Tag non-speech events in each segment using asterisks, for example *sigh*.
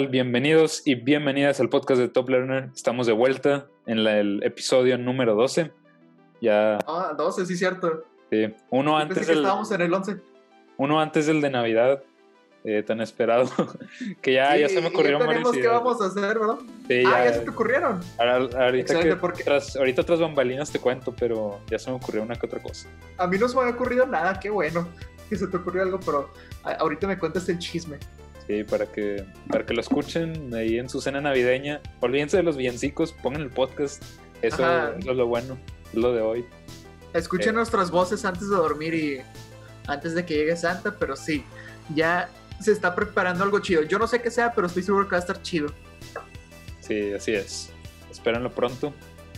Tal? Bienvenidos y bienvenidas al podcast de Top Learner. Estamos de vuelta en la- el episodio número 12. Ya, Ah, 12, sí, cierto. sí, uno Yo antes Pensé que del, estábamos en el 11. uno antes del de Navidad, eh, tan esperado, *laughs* que ya, ya Sí, se me ocurrió ya tenemos qué vamos a hacer, ¿verdad? Sí, Ah, ya- ya se te ocurrieron. ahora- ahorita, que, porque- tras, ahorita tras bambalinas te cuento, pero ya se me ocurrió una que otra cosa. A mí no se me había ocurrido nada, qué bueno que se te ocurrió algo, pero ahorita me cuentas el chisme. Sí, para que, para que lo escuchen ahí en su cena navideña. Olvídense de los villancicos, pongan el podcast. Eso, es lo bueno, es lo de hoy. Escuchen Eh. nuestras voces antes de dormir y antes de que llegue Santa, pero sí, ya se está preparando algo chido. Yo no sé qué sea, pero estoy seguro que va a estar chido. Sí, así es. Espérenlo pronto.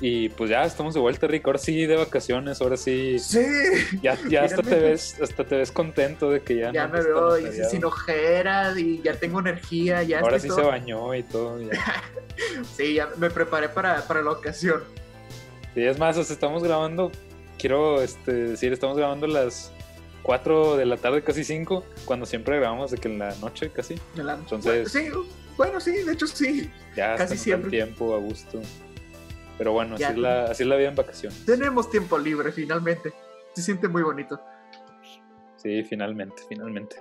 Y pues ya estamos de vuelta, Rick. Ahora sí de vacaciones, ahora sí. Sí, Ya, ya hasta te ves, hasta te ves contento de que ya. ya no me veo y sin ojeras y ya tengo energía, ya Ahora sí se bañó y todo. ya. *laughs* Sí, ya me preparé para, para la ocasión. Sí, es más, estamos grabando. Quiero este, decir, estamos grabando a las 4 de la tarde, casi 5, cuando siempre grabamos de que en la noche casi. La- Entonces- Sí, bueno, sí, de hecho sí. Ya Casi siempre. tiempo a gusto. Pero bueno, así es, la, así es la vida en vacaciones. Tenemos tiempo libre finalmente. Se siente muy bonito. Sí, finalmente, finalmente.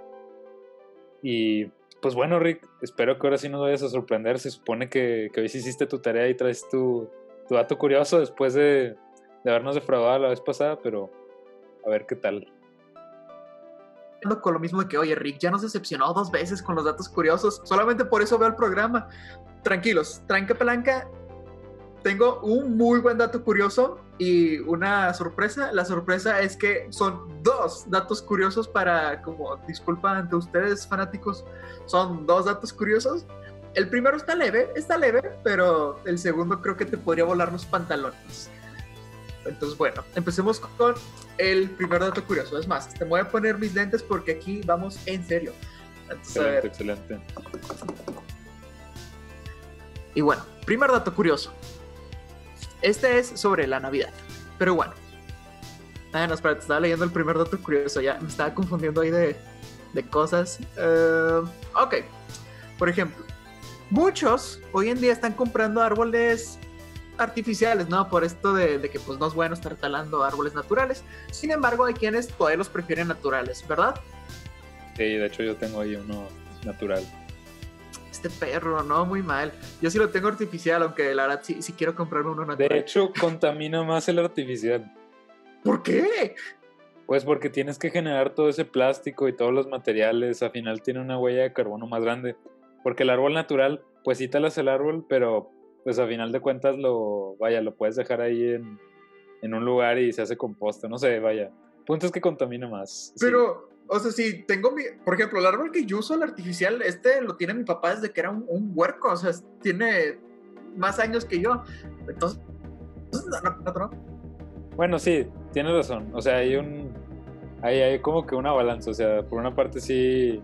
Y pues bueno, Rick, espero que ahora sí nos vayas a sorprender. Se supone que, que hoy sí hiciste tu tarea y traes tu, tu dato curioso después de, de habernos defraudado la vez pasada, pero a ver qué tal. Con lo mismo de que, oye, Rick ya nos decepcionó dos veces con los datos curiosos. Solamente por eso veo el programa. Tranquilos, tranca palanca. Tengo un muy buen dato curioso y una sorpresa. La sorpresa es que son dos datos curiosos para, como disculpa ante ustedes fanáticos, son dos datos curiosos. El primero está leve, está leve, pero el segundo creo que te podría volar los pantalones. Entonces, bueno, empecemos con el primer dato curioso. Es más, te voy a poner mis lentes porque aquí vamos en serio. Entonces, Excelente, excelente. y bueno, primer dato curioso. Este es sobre la Navidad. Pero bueno. Ah, no, espérate, estaba leyendo el primer dato curioso. Ya me estaba confundiendo ahí de, de cosas. Eh, ok. Por ejemplo, muchos hoy en día están comprando árboles artificiales, ¿no? Por esto de, de que pues no es bueno estar talando árboles naturales. Sin embargo, hay quienes todavía los prefieren naturales, ¿verdad? Sí, de hecho yo tengo ahí uno natural. Este perro, no, muy mal. Yo sí lo tengo artificial, aunque la verdad sí, sí quiero comprarme uno natural. De hecho, contamina más el artificial. ¿Por qué? Pues porque tienes que generar todo ese plástico y todos los materiales, al final tiene una huella de carbono más grande. Porque el árbol natural, pues sí talas el árbol, pero pues a final de cuentas lo, vaya, lo puedes dejar ahí en, en un lugar y se hace composta, no sé, vaya. Punto es que contamina más. sí. O sea, si tengo mi. Por ejemplo, el árbol que yo uso, el artificial, este lo tiene mi papá desde que era un, un huerco. O sea, tiene más años que yo. Entonces. No, no, no, no. Bueno, sí, tienes razón. O sea, hay un. Hay, hay como que una balanza. O sea, por una parte sí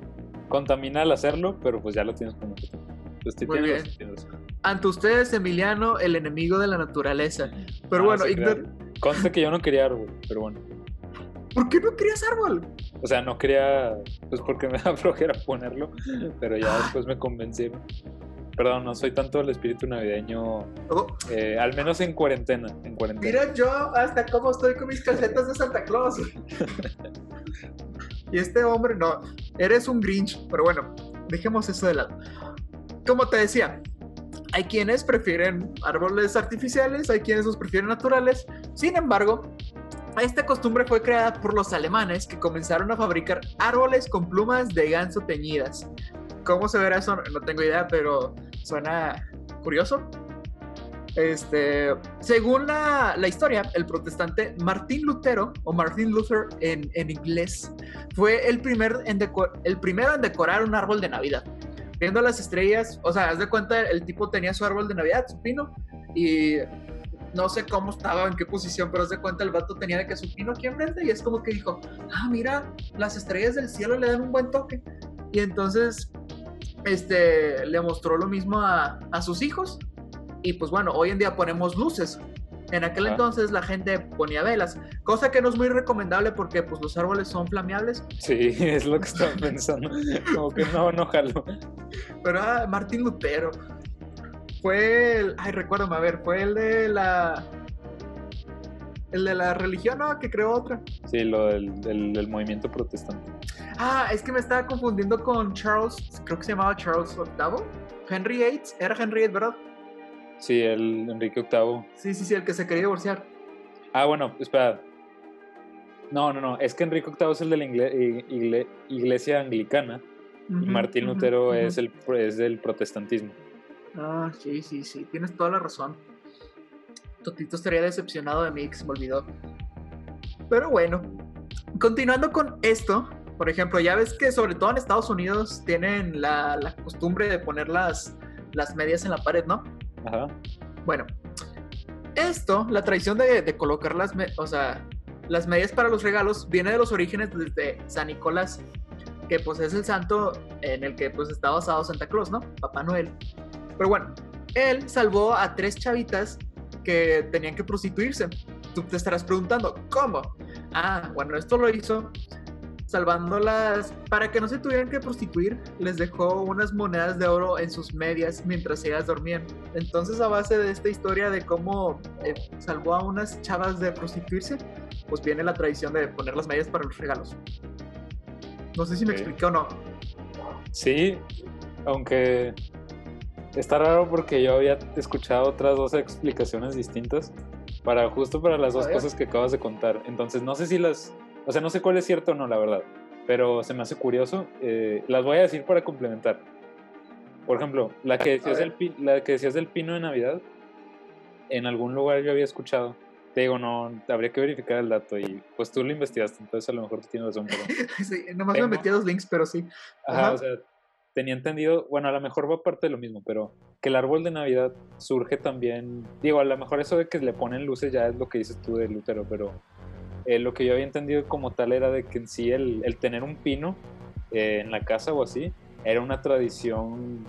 contamina al hacerlo, pero pues ya lo tienes como que. Pues. Ante ustedes, Emiliano, el enemigo de la naturaleza. Pero Ah, bueno, sí. Conste que yo no quería árbol, pero bueno. ¿Por qué no querías árbol? O sea, no quería, pues porque me *laughs* da flojera ponerlo, pero ya después me convencieron. Perdón, no soy tanto el espíritu navideño, Oh, eh, al menos en cuarentena, en cuarentena. mira yo hasta cómo estoy con mis calcetas de Santa Claus. *laughs* y este hombre, no, eres un Grinch. Pero bueno, dejemos eso de lado. Como te decía, hay quienes prefieren árboles artificiales, hay quienes los prefieren naturales. Sin embargo, esta costumbre fue creada por los alemanes que comenzaron a fabricar árboles con plumas de ganso teñidas. ¿Cómo se verá eso? No tengo idea, pero suena curioso. Este, según la, la, historia, el protestante Martín Lutero, o Martin Luther en, en inglés, fue el, primer primero en decorar un árbol de Navidad. Viendo las estrellas, o sea, haz de cuenta, el tipo tenía su árbol de Navidad, su pino, y no sé cómo estaba, en qué posición, pero de cuenta, el vato tenía de que su pino aquí enfrente, y es como que dijo, ah, mira, las estrellas del cielo le dan un buen toque. Y entonces, este, le mostró lo mismo a, a sus hijos, y pues bueno, hoy en día ponemos luces. En aquel entonces la gente ponía velas, cosa que no es muy recomendable porque pues los árboles son flameables. Sí, *laughs* es lo que estaba pensando. Como que no, no jalo. Pero ah, Martín Lutero fue el, ay, recuérdame, a ver, fue el de la el de la religión, ¿no? Que creó otra. Sí, lo del, del, movimiento protestante. Ah, es que me estaba confundiendo con Charles, creo que se llamaba Charles VIII. Henry VIII, era Henry VIII, ¿verdad? Sí, el Enrique VIII. Sí, sí, sí, el que se quería divorciar. Ah, bueno, espera. No, no, no. Es que Enrique VIII es el de la iglesia anglicana y Martín Lutero es, el, es del protestantismo. Ah, sí, sí, sí. Tienes toda la razón. Totito estaría decepcionado de mí que se me olvidó. Pero bueno, continuando con esto, por ejemplo, ya ves que sobre todo en Estados Unidos tienen la, la costumbre de poner las, las medias en la pared, ¿no? Bueno, esto, la tradición de, colocar las, o sea, las medias para los regalos, viene de los orígenes desde San Nicolás, que pues es el santo en el que pues está basado Santa Claus, ¿no? Papá Noel. Pero bueno, él salvó a tres chavitas que tenían que prostituirse. Tú te estarás preguntando, ¿cómo? Ah, bueno, esto lo hizo salvándolas para que no se tuvieran que prostituir, les dejó unas monedas de oro en sus medias mientras ellas dormían. Entonces, a base de esta historia de cómo eh, salvó a unas chavas de prostituirse, pues viene la tradición de poner las medias para los regalos. No sé si me expliqué o no. Sí, aunque está raro porque yo había escuchado otras dos explicaciones distintas para justo para las dos cosas que acabas de contar. Entonces, no sé si las o sea, no sé cuál es cierto o no, la verdad. Pero se me hace curioso. Eh, las voy a decir para complementar. Por ejemplo, la que, decías del, la que decías del pino de Navidad, en algún lugar yo había escuchado. Te digo, no, habría que verificar el dato y pues tú lo investigaste, entonces a lo mejor tú tienes razón. Pero *laughs* sí, nomás me metí a los links, pero sí. Ajá, o sea, tenía entendido, bueno, a lo mejor va parte de lo mismo, pero que el árbol de Navidad surge también, digo, a lo mejor eso de que le ponen luces ya es lo que dices tú de Lutero, pero eh, lo que yo había entendido como tal era de que en sí el, el tener un pino eh, en la casa o así era una tradición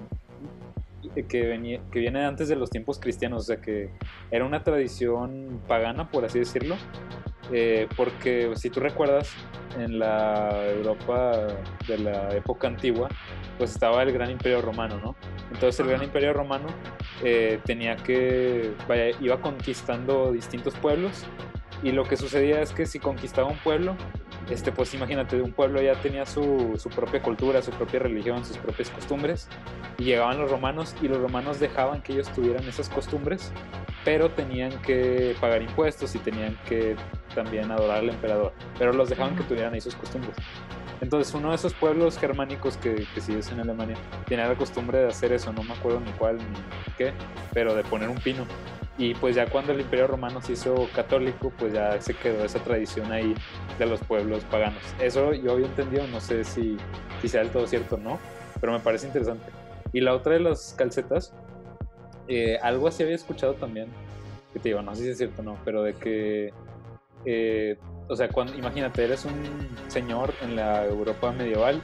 que, venía, que viene antes de los tiempos cristianos, o sea que era una tradición pagana, por así decirlo, eh, porque si tú recuerdas, en la Europa de la época antigua, pues estaba el Gran Imperio Romano, ¿no? Entonces el Gran Imperio Romano tenía que, vaya, iba conquistando distintos pueblos y lo que sucedía es que si conquistaba un pueblo, este, pues imagínate, un pueblo ya tenía su, su, propia cultura, su propia religión, sus propias costumbres, y llegaban los romanos y los romanos dejaban que ellos tuvieran esas costumbres, pero tenían que pagar impuestos y tenían que también adorar al emperador, pero los dejaban que tuvieran ahí sus costumbres. Entonces uno de esos pueblos germánicos que, que sigues en Alemania tenía la costumbre de hacer eso, no me acuerdo ni cuál ni qué, pero de poner un pino y pues ya cuando el Imperio Romano se hizo católico, pues ya se quedó esa tradición ahí de los pueblos paganos. Eso yo había entendido, no sé si, si sea del todo cierto o no, pero me parece interesante. Y la otra de las calcetas, eh, algo así había escuchado también, que te digo, no sé si es cierto o no, pero de que, eh, o sea, cuando, imagínate, eres un señor en la Europa medieval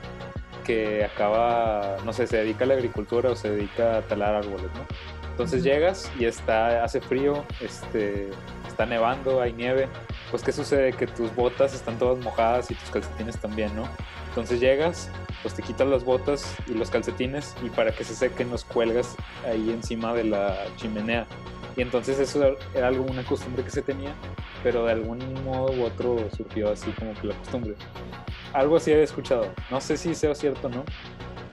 que acaba, no sé, se dedica a la agricultura o se dedica a talar árboles, ¿no? Entonces llegas y está, hace frío, este, está nevando, hay nieve. Pues, ¿qué sucede? Que tus botas están todas mojadas y tus calcetines también, ¿no? Entonces llegas, pues te quitas las botas y los calcetines y para que se sequen los cuelgas ahí encima de la chimenea. Y entonces eso era algo, una costumbre que se tenía, pero de algún modo u otro surgió así como que la costumbre. Algo así había escuchado. No sé si sea cierto o no,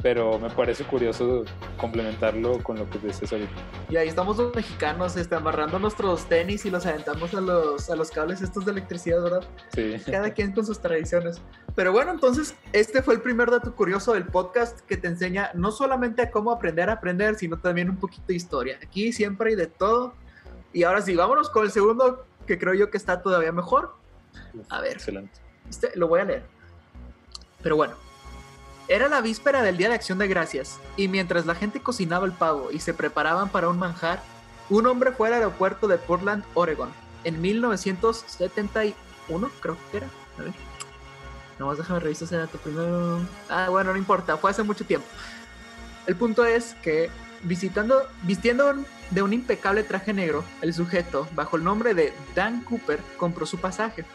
pero me parece curioso complementarlo con lo que dices ahorita. Y ahí estamos los mexicanos este, amarrando nuestros tenis y los aventamos a los, a los cables estos de electricidad, ¿verdad? Sí. Cada quien con sus tradiciones. Pero bueno, entonces este fue el primer dato curioso del podcast que te enseña no solamente a cómo aprender a aprender, sino también un poquito de historia. Aquí siempre hay de todo. Y ahora sí, vámonos con el segundo, que creo yo que está todavía mejor. A ver. Excelente. Este lo voy a leer. Pero bueno. Era la víspera del Día de Acción de Gracias, y mientras la gente cocinaba el pavo y se preparaban para un manjar, un hombre fue al aeropuerto de Portland, Oregon, en 1971, creo que era. A ver. Nomás déjame revisar ese dato primero. Ah, bueno, no importa, fue hace mucho tiempo. El punto es que visitando, vistiendo de un impecable traje negro, el sujeto, bajo el nombre de Dan Cooper, compró su pasaje.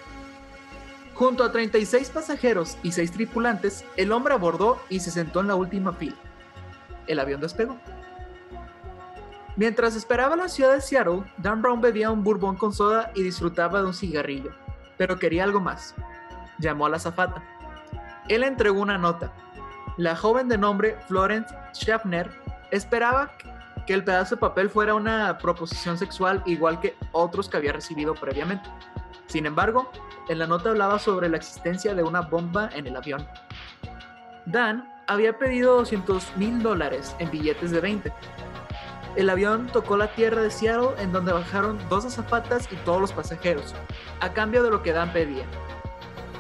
Junto a 36 pasajeros y 6 tripulantes, el hombre abordó y se sentó en la última fila. El avión despegó. Mientras esperaba la ciudad de Seattle, Dan Brown bebía un bourbon con soda y disfrutaba de un cigarrillo, pero quería algo más. Llamó a la azafata. Él entregó una nota. La joven de nombre Florence Schaffner esperaba que el pedazo de papel fuera una proposición sexual igual que otros que había recibido previamente. Sin embargo, en la nota hablaba sobre la existencia de una bomba en el avión. Dan había pedido 200 mil dólares en billetes de 20. El avión tocó la tierra de Seattle en donde bajaron dos azafatas y todos los pasajeros, a cambio de lo que Dan pedía.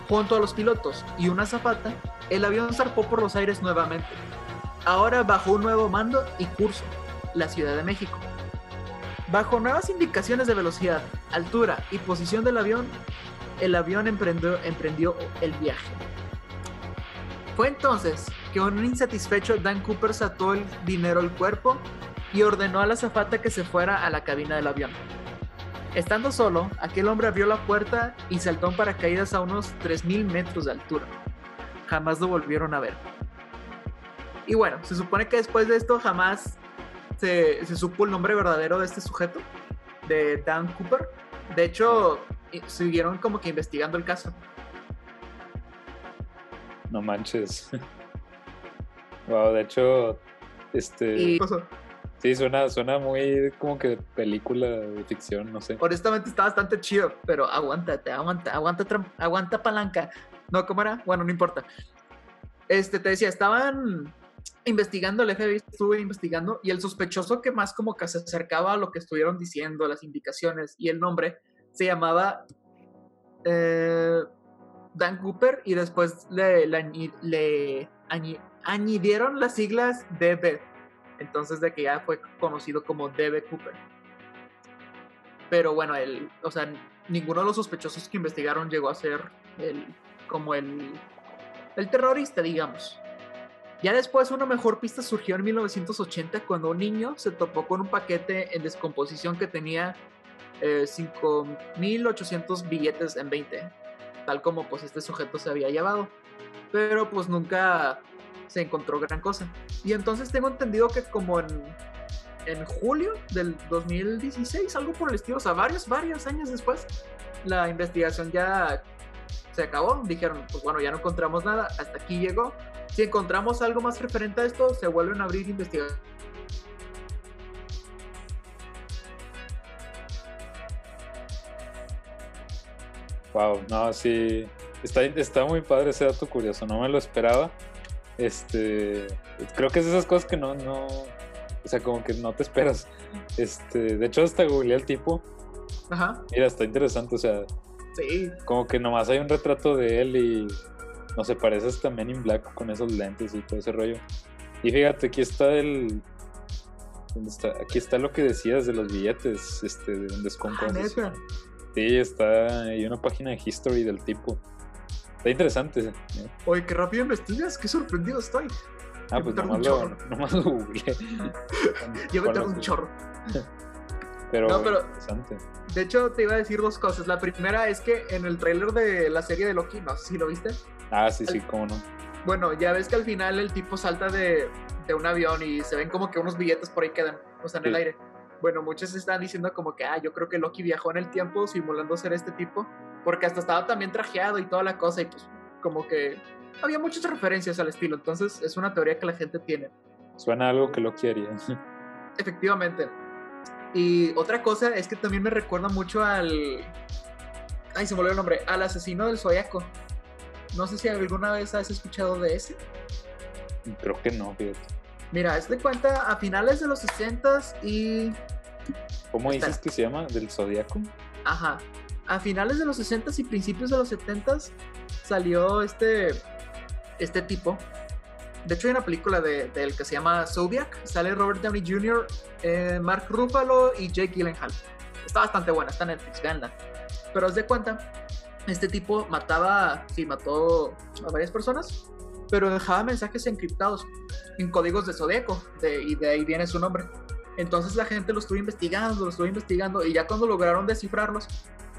Junto a los pilotos y una azafata, el avión zarpó por los aires nuevamente, ahora bajo un nuevo mando y curso, la Ciudad de México. Bajo nuevas indicaciones de velocidad, altura y posición del avión, el avión emprendió, el viaje. Fue entonces que un insatisfecho Dan Cooper ató el dinero al cuerpo y ordenó a la azafata que se fuera a la cabina del avión. Estando solo, aquel hombre abrió la puerta y saltó en paracaídas a unos 3.000 metros de altura. Jamás lo volvieron a ver. Y bueno, se supone que después de esto jamás se, se supo el nombre verdadero de este sujeto, de Dan Cooper. De hecho, y- siguieron como que investigando el caso. No manches. *laughs* wow, de hecho, este. Y Sí, suena, suena muy como que película de ficción, no sé. honestamente está bastante chido, pero aguántate, aguanta, aguanta, aguanta palanca. No, ¿cómo era? Bueno, no importa. Este, te decía, estaban investigando, el FBI estuvo investigando, y el sospechoso que más como que se acercaba a lo que estuvieron diciendo, las indicaciones y el nombre, se llamaba eh, Dan Cooper, y después le, añadieron las siglas DB. Entonces, de que ya fue conocido como DB Cooper. Pero bueno, el, o sea, ninguno de los sospechosos que investigaron llegó a ser el, como el, el terrorista, digamos. Ya después una mejor pista surgió en 1980 cuando un niño se topó con un paquete en descomposición que tenía eh, 5.800 billetes en 20, tal como pues este sujeto se había llevado. Pero pues nunca se encontró gran cosa. Y entonces tengo entendido que como en, en julio del 2016, algo por el estilo, o sea, varios, varios años después, la investigación ya se acabó. Dijeron, pues bueno, ya no encontramos nada, hasta aquí llegó. Si encontramos algo más referente a esto, se vuelven a abrir investigaciones. Wow, no, sí. Está, está muy padre ese dato curioso, no me lo esperaba. Este. Creo que es esas cosas que no, no. O sea, como que no te esperas. Este. De hecho, hasta googleé al tipo. Ajá, Mira, está interesante. O sea, sí, como que nomás hay un retrato de él y. No sé, parece hasta Men in Black con esos lentes y todo ese rollo. Y fíjate, aquí está el. ¿Dónde está? Aquí está lo que decías de los billetes, este, de Ah, descomposición. neta. Sí, está hay una página de history del tipo. Está interesante. ¿eh? Oye, qué rápido investigas, qué sorprendido estoy. Ah, pues nomás lo, *laughs* nomás lo googleé. *laughs* Yo me un chorro. *laughs* Pero, No, pero- interesante. De hecho, te iba a decir dos cosas. La primera es que en el tráiler de la serie de Loki, no sé si lo viste. Ah, sí, sí, cómo no. Bueno, ya ves que al final el tipo salta de, de un avión y se ven como que unos billetes por ahí quedan, o sea, en el aire. Bueno, muchos están diciendo como que, ah, yo creo que Loki viajó en el tiempo simulando ser este tipo, porque hasta estaba también trajeado y toda la cosa, y pues como que había muchas referencias al estilo, entonces es una teoría que la gente tiene, Suena algo que lo quería. *laughs* efectivamente. Y otra cosa es que también me recuerda mucho al... Ay, se me olvidó el nombre, al asesino del Zodiaco. No sé si alguna vez has escuchado de ese. Creo que no, fíjate. Mira, es de cuenta a finales de los 60s y ¿Cómo Está- dices que se llama? ¿Del Zodíaco? Ajá. A finales de los 60s y principios de los 70s salió este, este tipo. De hecho, hay una película de, del que se llama Zodiac. Sale Robert Downey Jr., eh, Mark Ruffalo y Jake Gyllenhaal. Está bastante buena, está en Netflix, veanla. Pero haz de cuenta, este tipo mataba, sí, mató a varias personas, pero dejaba mensajes encriptados en códigos de Zodíaco, de- y de ahí viene su nombre. Entonces la gente lo estuvo investigando, lo estuvo investigando, y ya cuando lograron descifrarlos,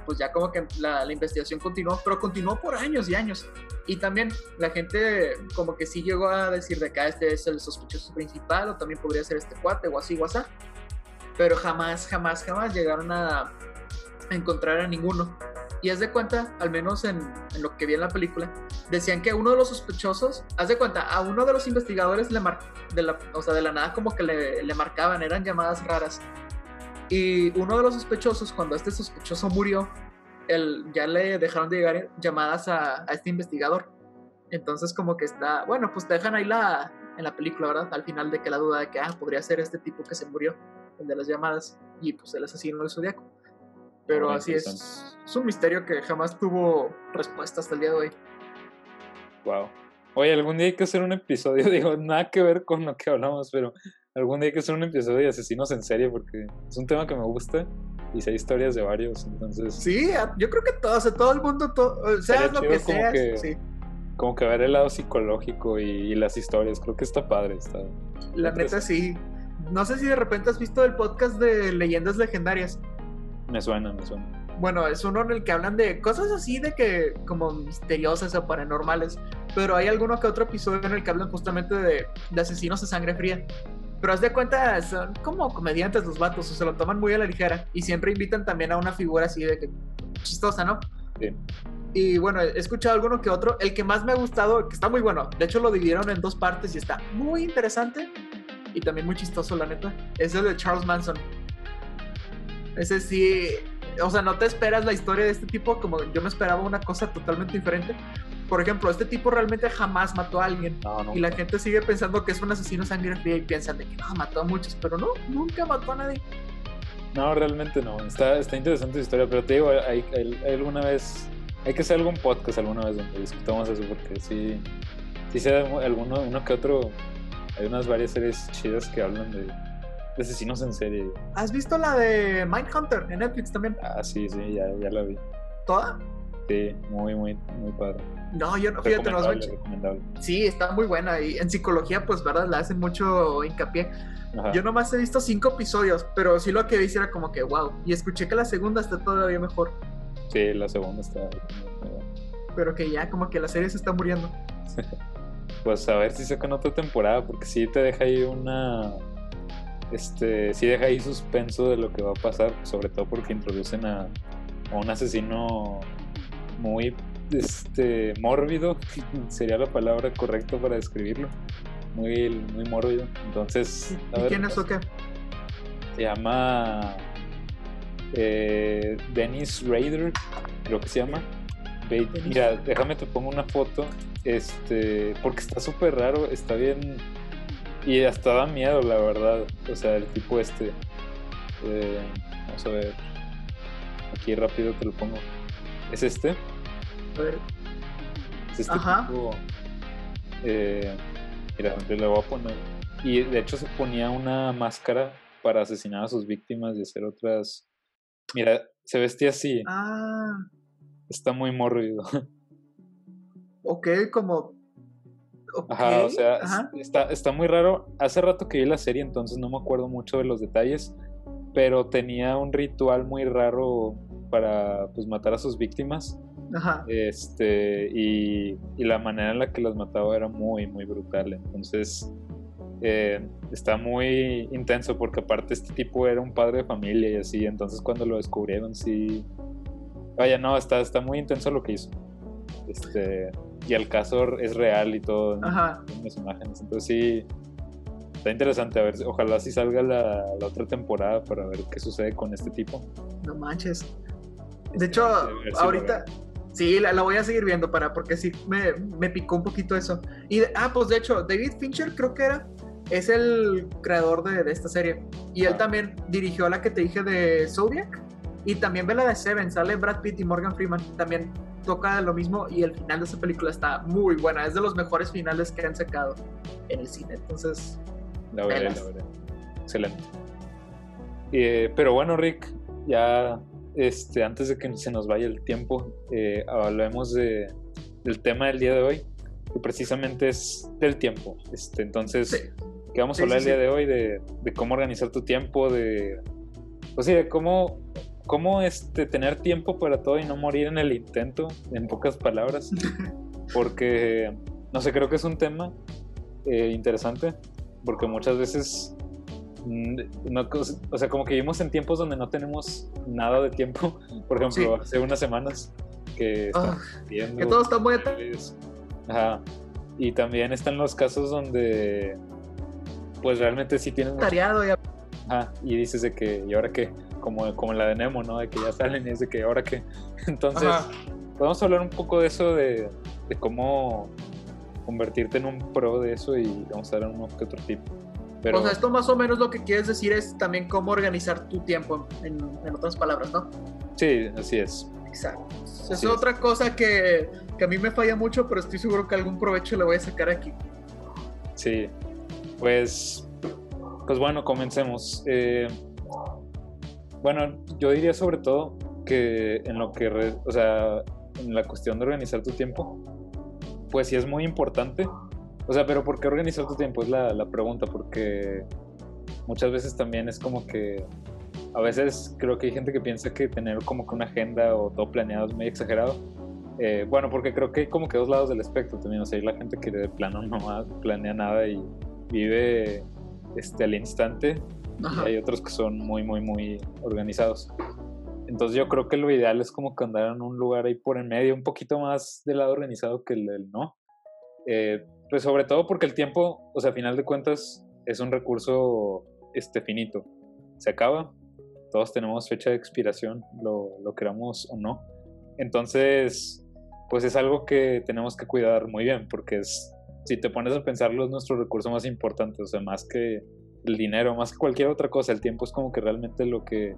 pues ya como que la, la investigación continuó, pero continuó por años y años. Y también la gente como que sí llegó a decir de que ah, este es el sospechoso principal, o también podría ser este cuate, o así, o así. Pero jamás, jamás, jamás llegaron a encontrar a ninguno. Y haz de cuenta, al menos en, lo que vi en la película, decían que uno de los sospechosos, haz de cuenta, a uno de los investigadores le mar, de la, o sea, de la nada como que le, le marcaban, eran llamadas raras. Y uno de los sospechosos, cuando este sospechoso murió, el, ya le dejaron de llegar llamadas a, a este investigador. Entonces como que está, bueno, pues te dejan ahí la, en la película, ¿verdad? Al final de que la duda de que, ah, podría ser este tipo que se murió, el de las llamadas, y pues el asesino del zodiaco. Pero así es, es un misterio que jamás tuvo respuesta hasta el día de hoy. Wow. Oye, algún día hay que hacer un episodio, *laughs* digo, nada que ver con lo que hablamos, pero algún día hay que hacer un episodio de asesinos en serie porque es un tema que me gusta y sé historias de varios, entonces Sí, yo creo que todos, a todo el mundo, to- o sea, Estaría lo que como seas, que- sí. como que ver el lado psicológico y, y las historias, creo que está padre, está. La neta sí. No sé si de repente has visto el podcast de leyendas legendarias. Me suena, me suena. Bueno, es uno en el que hablan de cosas así de que como misteriosas o paranormales, pero hay alguno que otro episodio en el que hablan justamente de, de asesinos a sangre fría. Pero haz de cuenta, son como comediantes los vatos, o se lo toman muy a la ligera y siempre invitan también a una figura así de que chistosa, ¿no? Sí. Y bueno, he escuchado alguno que otro. El que más me ha gustado, que está muy bueno, de hecho lo dividieron en dos partes y está muy interesante y también muy chistoso, la neta, es el de Charles Manson. Ese sí, o sea, no te esperas la historia de este tipo como yo me esperaba una cosa totalmente diferente. Por ejemplo, este tipo realmente jamás mató a alguien. No, no. Y la gente sigue pensando que es un asesino sangre fría y piensan de que no, mató a muchos, pero no, nunca mató a nadie. No, realmente no. Está, está interesante su historia, pero te digo, hay, hay- hay alguna vez. Hay que hacer algún podcast alguna vez donde discutamos eso, porque sí. Sí sé alguno, uno que otro. Hay unas varias series chidas que hablan de, de asesinos en serie. ¿Has visto la de Mindhunter en Netflix también? Ah, sí, sí, ya, ya la vi. ¿Toda? Sí, muy, muy, muy padre. No, yo no, fíjate, no recomendable. Sí, está muy buena y en psicología, pues, ¿verdad? Le hacen mucho hincapié. Ajá. Yo nomás he visto cinco episodios, pero sí lo que vi era como que wow. Y escuché que la segunda está todavía mejor, Sí, la segunda está. pero que ya como que la serie se está muriendo. *laughs* Pues a ver si sacan otra temporada, porque sí te deja ahí una. Este, sí deja ahí suspenso de lo que va a pasar, sobre todo porque introducen a, a un asesino muy este, mórbido, *laughs* sería la palabra correcta para describirlo. Muy, muy mórbido. Entonces, a ¿Y ver, quién es o qué? se llama eh, Dennis Rader, creo que se llama. Mira, déjame te pongo una foto, este, porque está súper raro, está bien y hasta da miedo, la verdad. O sea, el tipo este. eh, vamos a ver. Aquí rápido te lo pongo. Es este. A ver, Es este Ajá. tipo. eh, mira, te lo voy a poner. Y de hecho se ponía una máscara para asesinar a sus víctimas y hacer otras. Mira, se vestía así. Ah, Está muy mórbido. *laughs* ok, como. Ajá, o sea, ajá. está, está muy raro. Hace rato que vi la serie, entonces no me acuerdo mucho de los detalles, pero tenía un ritual muy raro para pues, matar a sus víctimas. Ajá. Este, y, y la manera en la que las mataba era muy, muy brutal. Entonces, eh, está muy intenso porque aparte este tipo era un padre de familia y así. Entonces, cuando lo descubrieron, sí. Vaya, no, está, está muy intenso lo que hizo. Este, y el caso es real y todo. en las imágenes. Entonces, sí. Está interesante, a ver, ojalá si salga la, la otra temporada para ver qué sucede con este tipo. No manches. Este, De hecho, si lo ahorita. Sí, la, la voy a seguir viendo para, porque sí me, me picó un poquito eso. Y, ah, pues de hecho, David Fincher creo que era, es el creador de, de esta serie. Y él también dirigió la que te dije de Zodiac. Y también ve la de Seven, sale Brad Pitt y Morgan Freeman. También toca lo mismo y el final de esa película está muy buena. Es de los mejores finales que han sacado en el cine. Entonces, La veré, la veré. Excelente. Eh, pero bueno, Rick, ya este, antes de que se nos vaya el tiempo, eh, hablemos de, del tema del día de hoy, que precisamente es del tiempo. Este, entonces, sí. que vamos a hablar sí, el día de hoy de, de cómo organizar tu tiempo, de, pues sí, de cómo, cómo este, tener tiempo para todo y no morir en el intento, en pocas palabras, *laughs* porque, no sé, creo que es un tema eh, interesante, porque muchas veces, mm, no, o sea, como que vivimos en tiempos donde no tenemos nada de tiempo, *laughs* por ejemplo, Sí. hace unas semanas que Ah, viendo... que todo está muy Ajá. Y también están los casos donde, pues realmente sí tienes mucho atareado. Y Ajá, y dices de que, ¿y ahora qué? Como, como la de Nemo, ¿no? De que ya salen y es de que, ¿ahora qué? *laughs* Entonces, Ajá. podemos hablar un poco de eso, de, de cómo convertirte en un pro de eso y vamos a dar uno que otro tip. Pero, O sea, esto más o menos lo que quieres decir es también cómo organizar tu tiempo, en, en otras palabras, ¿no? sí, así es. Exacto. Es Así es. otra cosa que, que a mí me falla mucho, pero estoy seguro que algún provecho le voy a sacar aquí. Sí. Pues, pues bueno, comencemos. Eh, bueno, yo diría sobre todo que en lo que, re- o sea, en la cuestión de organizar tu tiempo, pues sí es muy importante. O sea, pero ¿por qué organizar tu tiempo? Es la, la pregunta, porque muchas veces también es como que, a veces creo que hay gente que piensa que tener como que una agenda o todo planeado es muy exagerado. Eh, bueno, porque creo que hay como que dos lados del espectro también. O sea, hay la gente que de plano no planea nada y vive este, al instante. Ajá. Y hay otros que son muy, muy, muy organizados. Entonces yo creo que lo ideal es como que andar en un lugar ahí por en medio, un poquito más del lado organizado que el del no. Eh, pues sobre todo porque el tiempo, o sea, a final de cuentas, es un recurso este, finito. Se acaba, todos tenemos fecha de expiración, lo, lo queramos o no. Entonces, pues es algo que tenemos que cuidar muy bien, porque es, si te pones a pensarlo, es nuestro recurso más importante, o sea, más que el dinero, más que cualquier otra cosa, el tiempo es como que realmente lo que,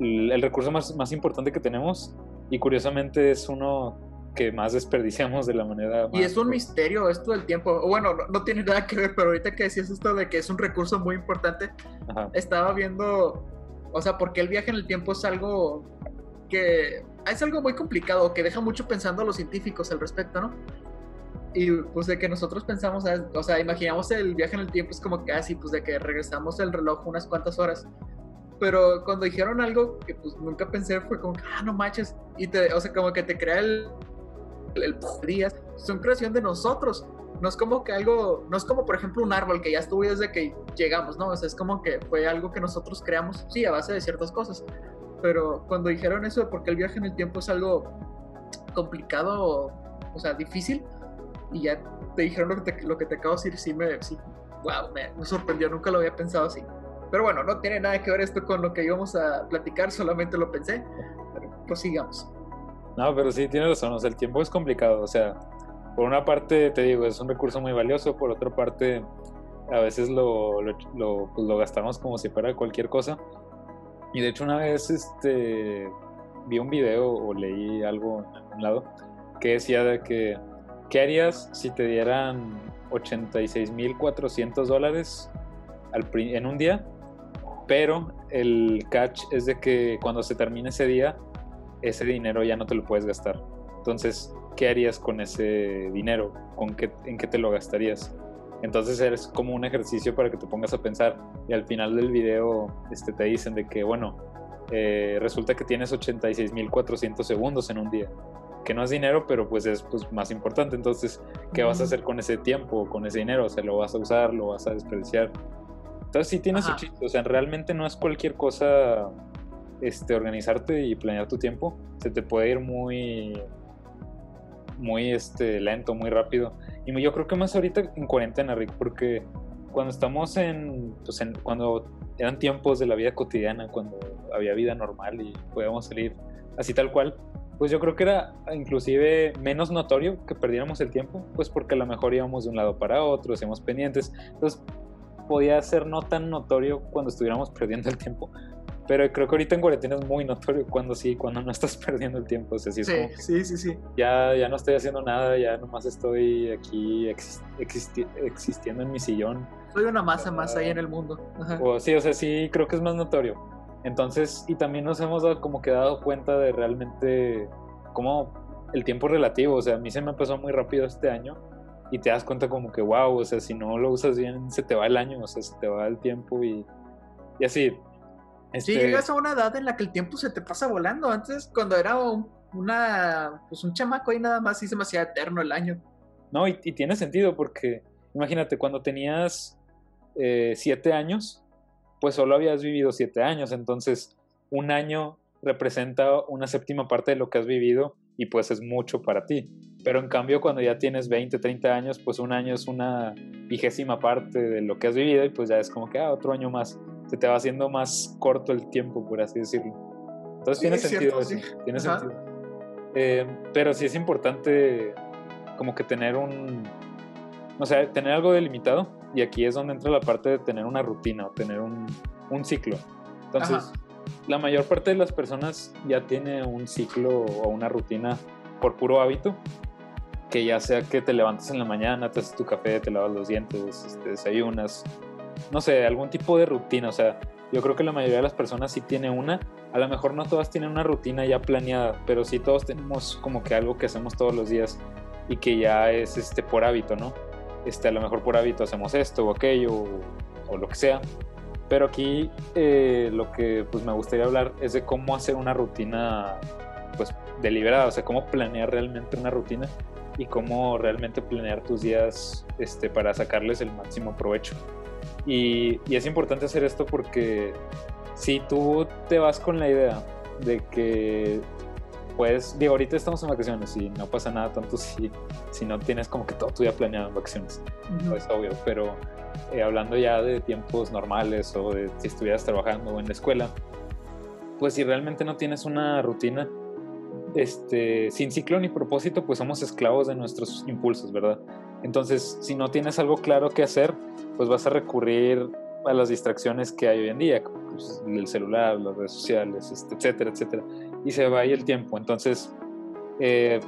el, el recurso más, más importante que tenemos, y curiosamente es uno que más desperdiciamos de la manera Y es un misterio esto del tiempo. Bueno, no, no tiene nada que ver, pero ahorita que decías esto de que es un recurso muy importante, Ajá. estaba viendo, o sea, porque el viaje en el tiempo es algo que es algo muy complicado, que deja mucho pensando a los científicos al respecto, ¿no? Y pues de que nosotros pensamos, o sea, imaginamos el viaje en el tiempo es como que así, pues de que regresamos el reloj unas cuantas horas. Pero cuando dijeron algo que pues nunca pensé fue como ah, no manches, y te, o sea, como que te crea el, el, el días, son creación de nosotros. No es como que algo, no es como por ejemplo un árbol que ya estuvo desde que llegamos, ¿no? O sea, es como que fue algo que nosotros creamos, sí, a base de ciertas cosas. Pero cuando dijeron eso de por qué el viaje en el tiempo es algo complicado, o, o sea, difícil, y ya te dijeron lo que te, acabo de decir, sí me, sí, wow, me, sorprendió, nunca lo había pensado así. Pero bueno, no tiene nada que ver esto con lo que íbamos a platicar, solamente lo pensé. Pero prosigamos. No, pero sí, tienes razón, o sea, el tiempo es complicado, o sea, por una parte, te digo, es un recurso muy valioso, por otra parte, a veces lo, lo, pues, gastamos como si fuera cualquier cosa. Y de hecho una vez este, vi un video o leí algo en algún lado que decía de que, ¿qué harías si te dieran 86.400 dólares en un día? Pero el catch es de que cuando se termine ese día, ese dinero ya no te lo puedes gastar. Entonces, ¿qué harías con ese dinero? ¿Con qué, ¿En qué te lo gastarías? Entonces es como un ejercicio para que te pongas a pensar y al final del video este, te dicen de que, bueno, eh, resulta que tienes 86.400 segundos en un día, que no es dinero, pero pues es pues, más importante. Entonces, ¿qué vas a hacer con ese tiempo, con ese dinero? O sea, ¿lo vas a usar, lo vas a desperdiciar? Entonces sí tiene su chiste, o sea, realmente no es cualquier cosa este, organizarte y planear tu tiempo. Se te puede ir muy, muy este, lento, muy rápido. Y yo creo que más ahorita en cuarentena, Rick, porque cuando estamos en, pues en, cuando eran tiempos de la vida cotidiana, cuando había vida normal y podíamos salir así tal cual, pues yo creo que era inclusive menos notorio que perdiéramos el tiempo, pues porque a lo mejor íbamos de un lado para otro, hacíamos pendientes, entonces podía ser no tan notorio cuando estuviéramos *laughs* perdiendo el tiempo, pero creo que ahorita en cuarentena es muy notorio cuando sí, cuando no estás *laughs* perdiendo el tiempo, o sea, sí es Sí, como sí, sí, sí. ya, ya no estoy haciendo nada, ya nomás estoy aquí exis- existi- existiendo en mi sillón. Soy una masa más ahí en el mundo. Ajá. O sí, o sea, sí creo que es más notorio. Entonces, y también nos hemos dado, como que dado cuenta de realmente cómo el tiempo relativo. O sea, a mí se me pasó muy rápido este año y te das cuenta como que, wow, o sea, si no lo usas bien, se te va el año, o sea, se te va el tiempo y, y así. Sí, Este, llegas a una edad en la que el tiempo se te pasa volando. Antes, cuando era un, una, pues un chamaco ahí nada más, sí se me hacía eterno el año. No, y, y tiene sentido porque, imagínate, cuando tenías eh, siete años, pues solo habías vivido siete años, entonces un año representa una séptima parte de lo que has vivido y pues es mucho para ti. Pero en cambio, cuando ya tienes 20, 30 años, pues un año es una vigésima parte de lo que has vivido y pues ya es como que, ah, otro año más. Se te va haciendo más corto el tiempo, por así decirlo. Entonces Sí, tiene es sentido cierto, eso, sí. tiene Ajá. sentido. Eh, pero sí es importante como que tener un, o sea, tener algo delimitado y aquí es donde entra la parte de tener una rutina o tener un, un ciclo. Entonces, Ajá. la mayor parte de las personas ya tiene un ciclo o una rutina por puro hábito, que ya sea que te levantes en la mañana, te haces tu café, te lavas los dientes, este, desayunas, no sé, algún tipo de rutina, o sea, yo creo que la mayoría de las personas sí tiene una, a lo mejor no todas tienen una rutina ya planeada, pero sí todos tenemos como que algo que hacemos todos los días y que ya es este por hábito, ¿no? Este, a lo mejor por hábito hacemos esto o aquello o, o lo que sea. Pero aquí eh, lo que pues, me gustaría hablar es de cómo hacer una rutina pues deliberada, o sea, cómo planear realmente una rutina y cómo realmente planear tus días este, para sacarles el máximo provecho. Y, y es importante hacer esto porque si tú te vas con la idea de que pues digo, ahorita estamos en vacaciones y no pasa nada tanto si, si no tienes como que todo tu día planeado en vacaciones, Ujú. es obvio, pero eh, hablando ya de tiempos normales o de si estuvieras trabajando o en la escuela, pues si realmente no tienes una rutina, este, sin ciclo ni propósito, pues somos esclavos de nuestros impulsos, ¿verdad? Entonces, si no tienes algo claro que hacer, pues vas a recurrir a las distracciones que hay hoy en día, pues, el celular, las redes sociales, este, etcétera, etcétera, y se va ahí el tiempo. Entonces, eh,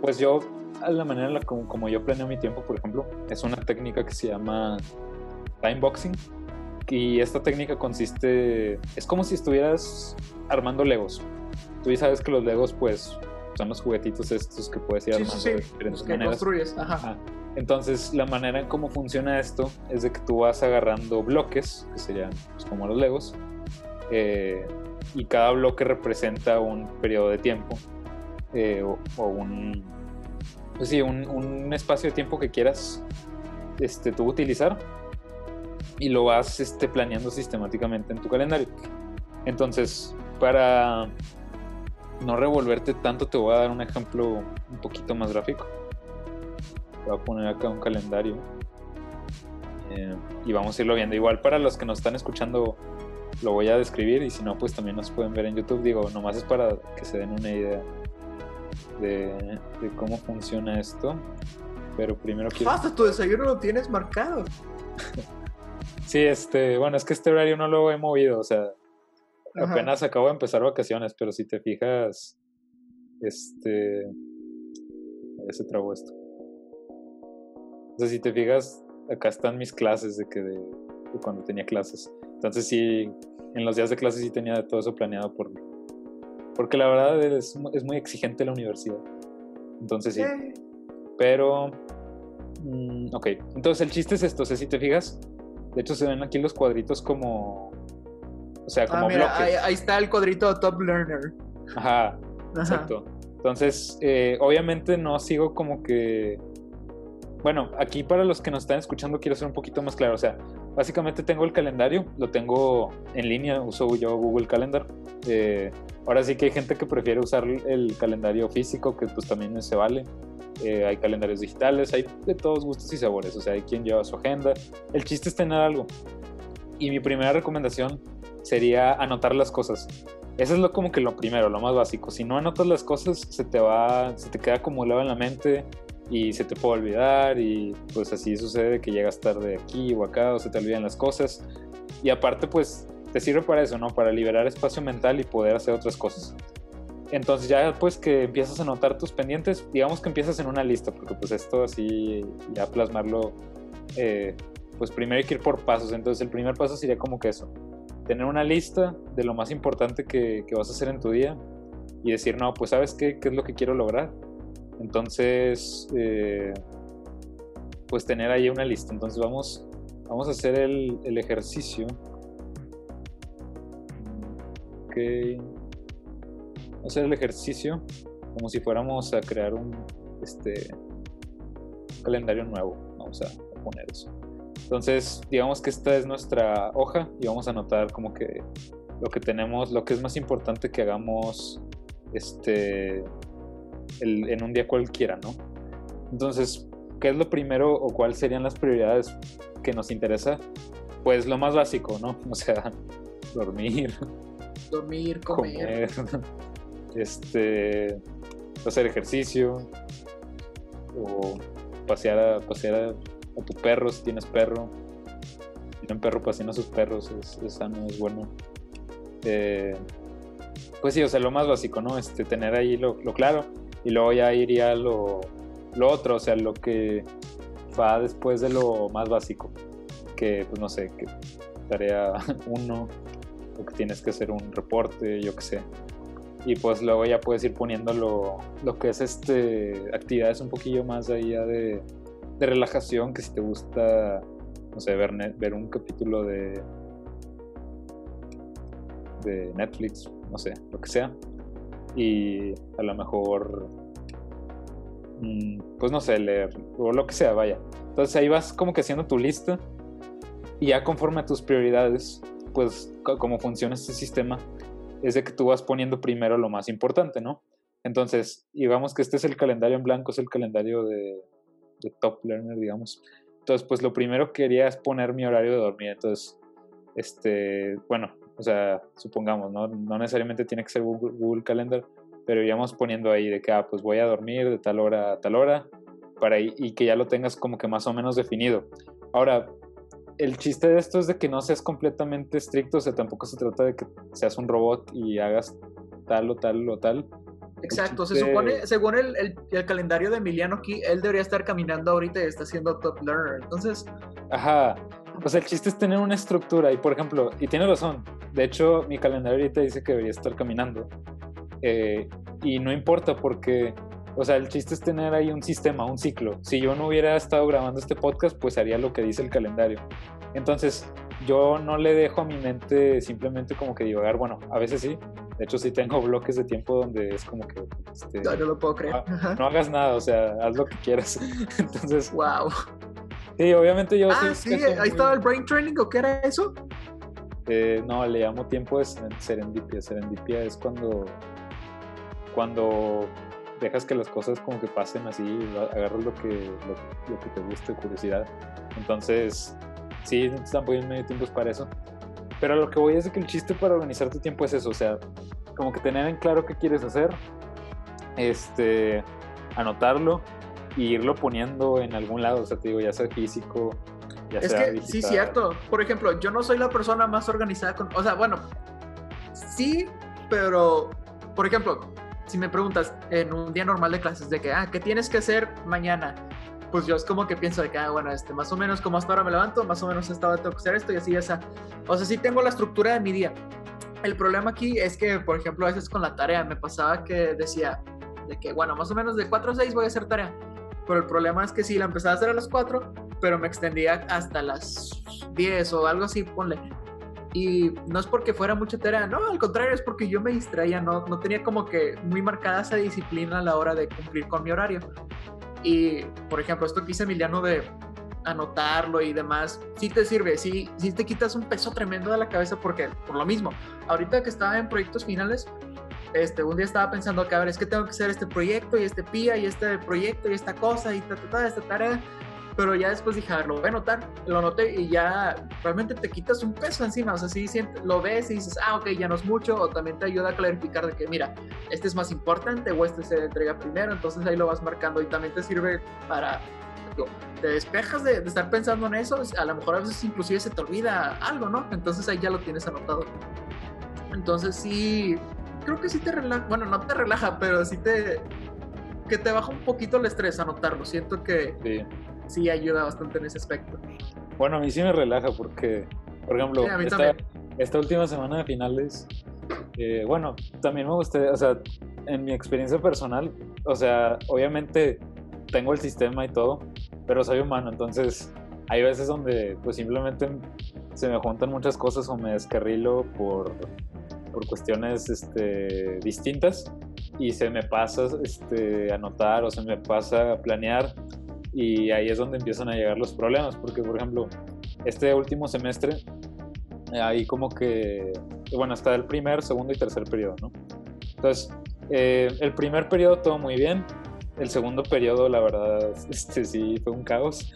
pues yo, a la manera en la como, como yo planeo mi tiempo, por ejemplo, es una técnica que se llama time boxing, y esta técnica consiste, es como si estuvieras armando legos. Tú ya sabes que los legos, pues, son los juguetitos estos que puedes ir Sí, armando sí, de sí. diferentes Los que maneras. construyes. Ajá. Ajá. Entonces, la manera en cómo funciona esto es de que tú vas agarrando bloques, que serían pues, como los Legos, eh, y cada bloque representa un periodo de tiempo eh, o, un, pues sí, un, un espacio de tiempo que quieras este, tú utilizar y lo vas este, planeando sistemáticamente en tu calendario. Entonces, para no revolverte tanto, te voy a dar un ejemplo un poquito más gráfico. Voy a poner acá un calendario. Eh, y vamos a irlo viendo. Igual para los que nos están escuchando lo voy a describir y si no, pues también nos pueden ver en YouTube. Digo, nomás es para que se den una idea de, de cómo funciona esto. Pero primero quiero... Hasta tu desayuno lo tienes marcado. *laughs* Sí, este, bueno, es que este horario no lo he movido, o sea, Ajá. apenas acabo de empezar vacaciones, pero si te fijas, este, ya se trabó esto. O sea, si te fijas, acá están mis clases de que de, de cuando tenía clases. Entonces sí, en los días de clases sí tenía todo eso planeado por mí. Porque la verdad es, es muy exigente la universidad. Entonces sí. Pero, mm, ok, entonces el chiste es esto, o sea, si te fijas, de hecho se ven aquí los cuadritos como, o sea, como ah, mira, bloques. ahí, ahí está el cuadrito Top Learner. Ajá, Ajá. exacto. Entonces, eh, obviamente no sigo como que, bueno, aquí para los que nos están escuchando quiero ser un poquito más claro, o sea, básicamente tengo el calendario, lo tengo en línea, uso yo Google Calendar. Eh, ahora sí que hay gente que prefiere usar el calendario físico, que pues también se vale. Eh, hay calendarios digitales, hay de todos gustos y sabores, o sea, hay quien lleva su agenda. El chiste es tener algo. Y mi primera recomendación sería anotar las cosas. Eso es lo como que lo primero, lo más básico. Si no anotas las cosas, se te va, se te queda acumulado en la mente y se te puede olvidar y pues así sucede que llegas tarde aquí o acá o se te olvidan las cosas. Y aparte pues te sirve para eso, ¿no? Para liberar espacio mental y poder hacer otras cosas. Entonces ya pues que empiezas a anotar tus pendientes, digamos que empiezas en una lista, porque pues esto así ya plasmarlo, eh, pues primero hay que ir por pasos. Entonces el primer paso sería como que eso, tener una lista de lo más importante que, que vas a hacer en tu día y decir, no, pues sabes qué, qué es lo que quiero lograr. Entonces, eh, pues tener ahí una lista. Entonces vamos, vamos a hacer el, ejercicio. Ok. Vamos a hacer el ejercicio como si fuéramos a crear un este, calendario nuevo. Vamos a poner eso. Entonces, digamos que esta es nuestra hoja y vamos a anotar como que lo que tenemos, lo que es más importante que hagamos este, en un día cualquiera, ¿no? Entonces, ¿qué es lo primero o cuáles serían las prioridades que nos interesa? Pues lo más básico, ¿no? *laughs* O sea, dormir. Dormir, *laughs* comer. este, hacer ejercicio o pasear a, pasear a, tu perro si tienes perro. Si tienen perro, pasean a sus perros, es, sano, es bueno. Eh, pues sí, o sea, lo más básico, ¿no? Este, tener ahí lo, lo claro y luego ya iría lo, otro, o sea, lo que va después de lo más básico, que pues no sé, que tarea *laughs* uno, o que tienes que hacer un reporte, yo qué sé. Y pues luego ya puedes ir poniendo lo, lo que es este actividades un poquillo más allá de, de relajación, que si te gusta, no sé, ver, ver un capítulo de, de Netflix, no sé, lo que sea. Y a lo mejor Mm, pues no sé, leer o lo que sea, vaya. Entonces ahí vas como que haciendo tu lista y ya conforme a tus prioridades, pues como funciona este sistema, es de que tú vas poniendo primero lo más importante, ¿no? Entonces, digamos que este es el calendario en blanco, es el calendario de, Top Learner, digamos. Entonces, pues lo primero que quería es poner mi horario de dormir. Entonces, este, bueno, o sea, supongamos, ¿no? No necesariamente tiene que ser Google Calendar, pero íbamos poniendo ahí de que, ah, pues voy a dormir de tal hora a tal hora, para y que ya lo tengas como que más o menos definido. Ahora, el chiste de esto es de que no seas completamente estricto, o sea, tampoco se trata de que seas un robot y hagas tal o tal o tal. Exacto, se supone, según el, el, calendario de Emiliano aquí, él debería estar caminando ahorita y está haciendo top learner, entonces... Ajá, o sea, el chiste es tener una estructura y, por ejemplo, y tiene razón, de hecho, mi calendario ahorita dice que debería estar caminando, eh, y no importa porque, o sea, el chiste es tener ahí un sistema, un ciclo. Si yo no hubiera estado grabando este podcast, pues haría lo que dice el calendario. Entonces, yo no le dejo a mi mente simplemente como que divagar. Bueno, a veces sí. De hecho, sí tengo bloques de tiempo donde es como que... Este, no, lo puedo creer. No, hagas nada, o sea, haz lo que quieras. *laughs* Entonces... Wow. Sí, obviamente yo... Ah, sí, ahí estaba el brain training, ¿o qué era eso? Eh, no, le llamo tiempo de serendipia. Serendipia es cuando cuando dejas que las cosas como que pasen así, agarras lo que, lo, que te guste, curiosidad. Entonces, sí, están poniendo medio tiempos para eso. Pero lo que voy es que el chiste para organizar tu tiempo es eso, o sea, como que tener en claro qué quieres hacer, este, anotarlo y irlo poniendo en algún lado, o sea, te digo, ya sea físico, ya es sea que, Sí, cierto. Por ejemplo, yo no soy la persona más organizada con, o sea, bueno, sí, pero, por ejemplo, si me preguntas en un día normal de clases de que, ah, ¿qué tienes que hacer mañana? Pues yo es como que pienso de que, ah, bueno, este, más o menos como hasta ahora me levanto, más o menos hasta ahora tengo que hacer esto y así, esa. O sea, sí tengo la estructura de mi día. El problema aquí es que, por ejemplo, a veces con la tarea me pasaba que decía de que, bueno, más o menos de 4 a 6 voy a hacer tarea. Pero el problema es que sí, la empezaba a hacer a las 4, pero me extendía hasta las 10 o algo así, ponle. Y no es porque fuera mucha tarea, no, al contrario, es porque yo me distraía, no, no tenía como que muy marcada esa disciplina a la hora de cumplir con mi horario. Y, por ejemplo, esto que hice Emiliano de anotarlo y demás, sí te sirve, sí, sí te quitas un peso tremendo de la cabeza porque, por lo mismo, ahorita que estaba en proyectos finales, este, un día estaba pensando que, a ver, es que tengo que hacer este proyecto y este PIA y este proyecto y esta cosa y ta, ta, ta, esta tarea pero ya después dije, a ver, lo voy a anotar, lo anoté y ya realmente te quitas un peso encima, o sea, si lo ves y dices, ah, ok, ya no es mucho, o también te ayuda a clarificar de que, mira, este es más importante o este se entrega primero, entonces ahí lo vas marcando y también te sirve para, te despejas de, estar pensando en eso, a lo mejor a veces inclusive se te olvida algo, ¿no? Entonces ahí ya lo tienes anotado. Entonces sí, creo que sí te relaja, bueno, no te relaja, pero sí te, que te baja un poquito el estrés anotarlo, siento que... Sí. sí ayuda bastante en ese aspecto. Bueno, a mí sí me relaja porque, por ejemplo, esta, última semana de finales, eh, bueno, también me gusta, o sea, en mi experiencia personal, o sea, obviamente tengo el sistema y todo, pero soy humano, entonces hay veces donde pues simplemente se me juntan muchas cosas o me descarrilo por, por cuestiones este, distintas y se me pasa este, anotar o se me pasa planear y ahí es donde empiezan a llegar los problemas, porque por ejemplo, este último semestre, ahí como que, bueno, hasta el primer, segundo y tercer periodo, ¿no? Entonces, eh, el primer periodo todo muy bien, el segundo periodo la verdad, *laughs* este sí fue un caos,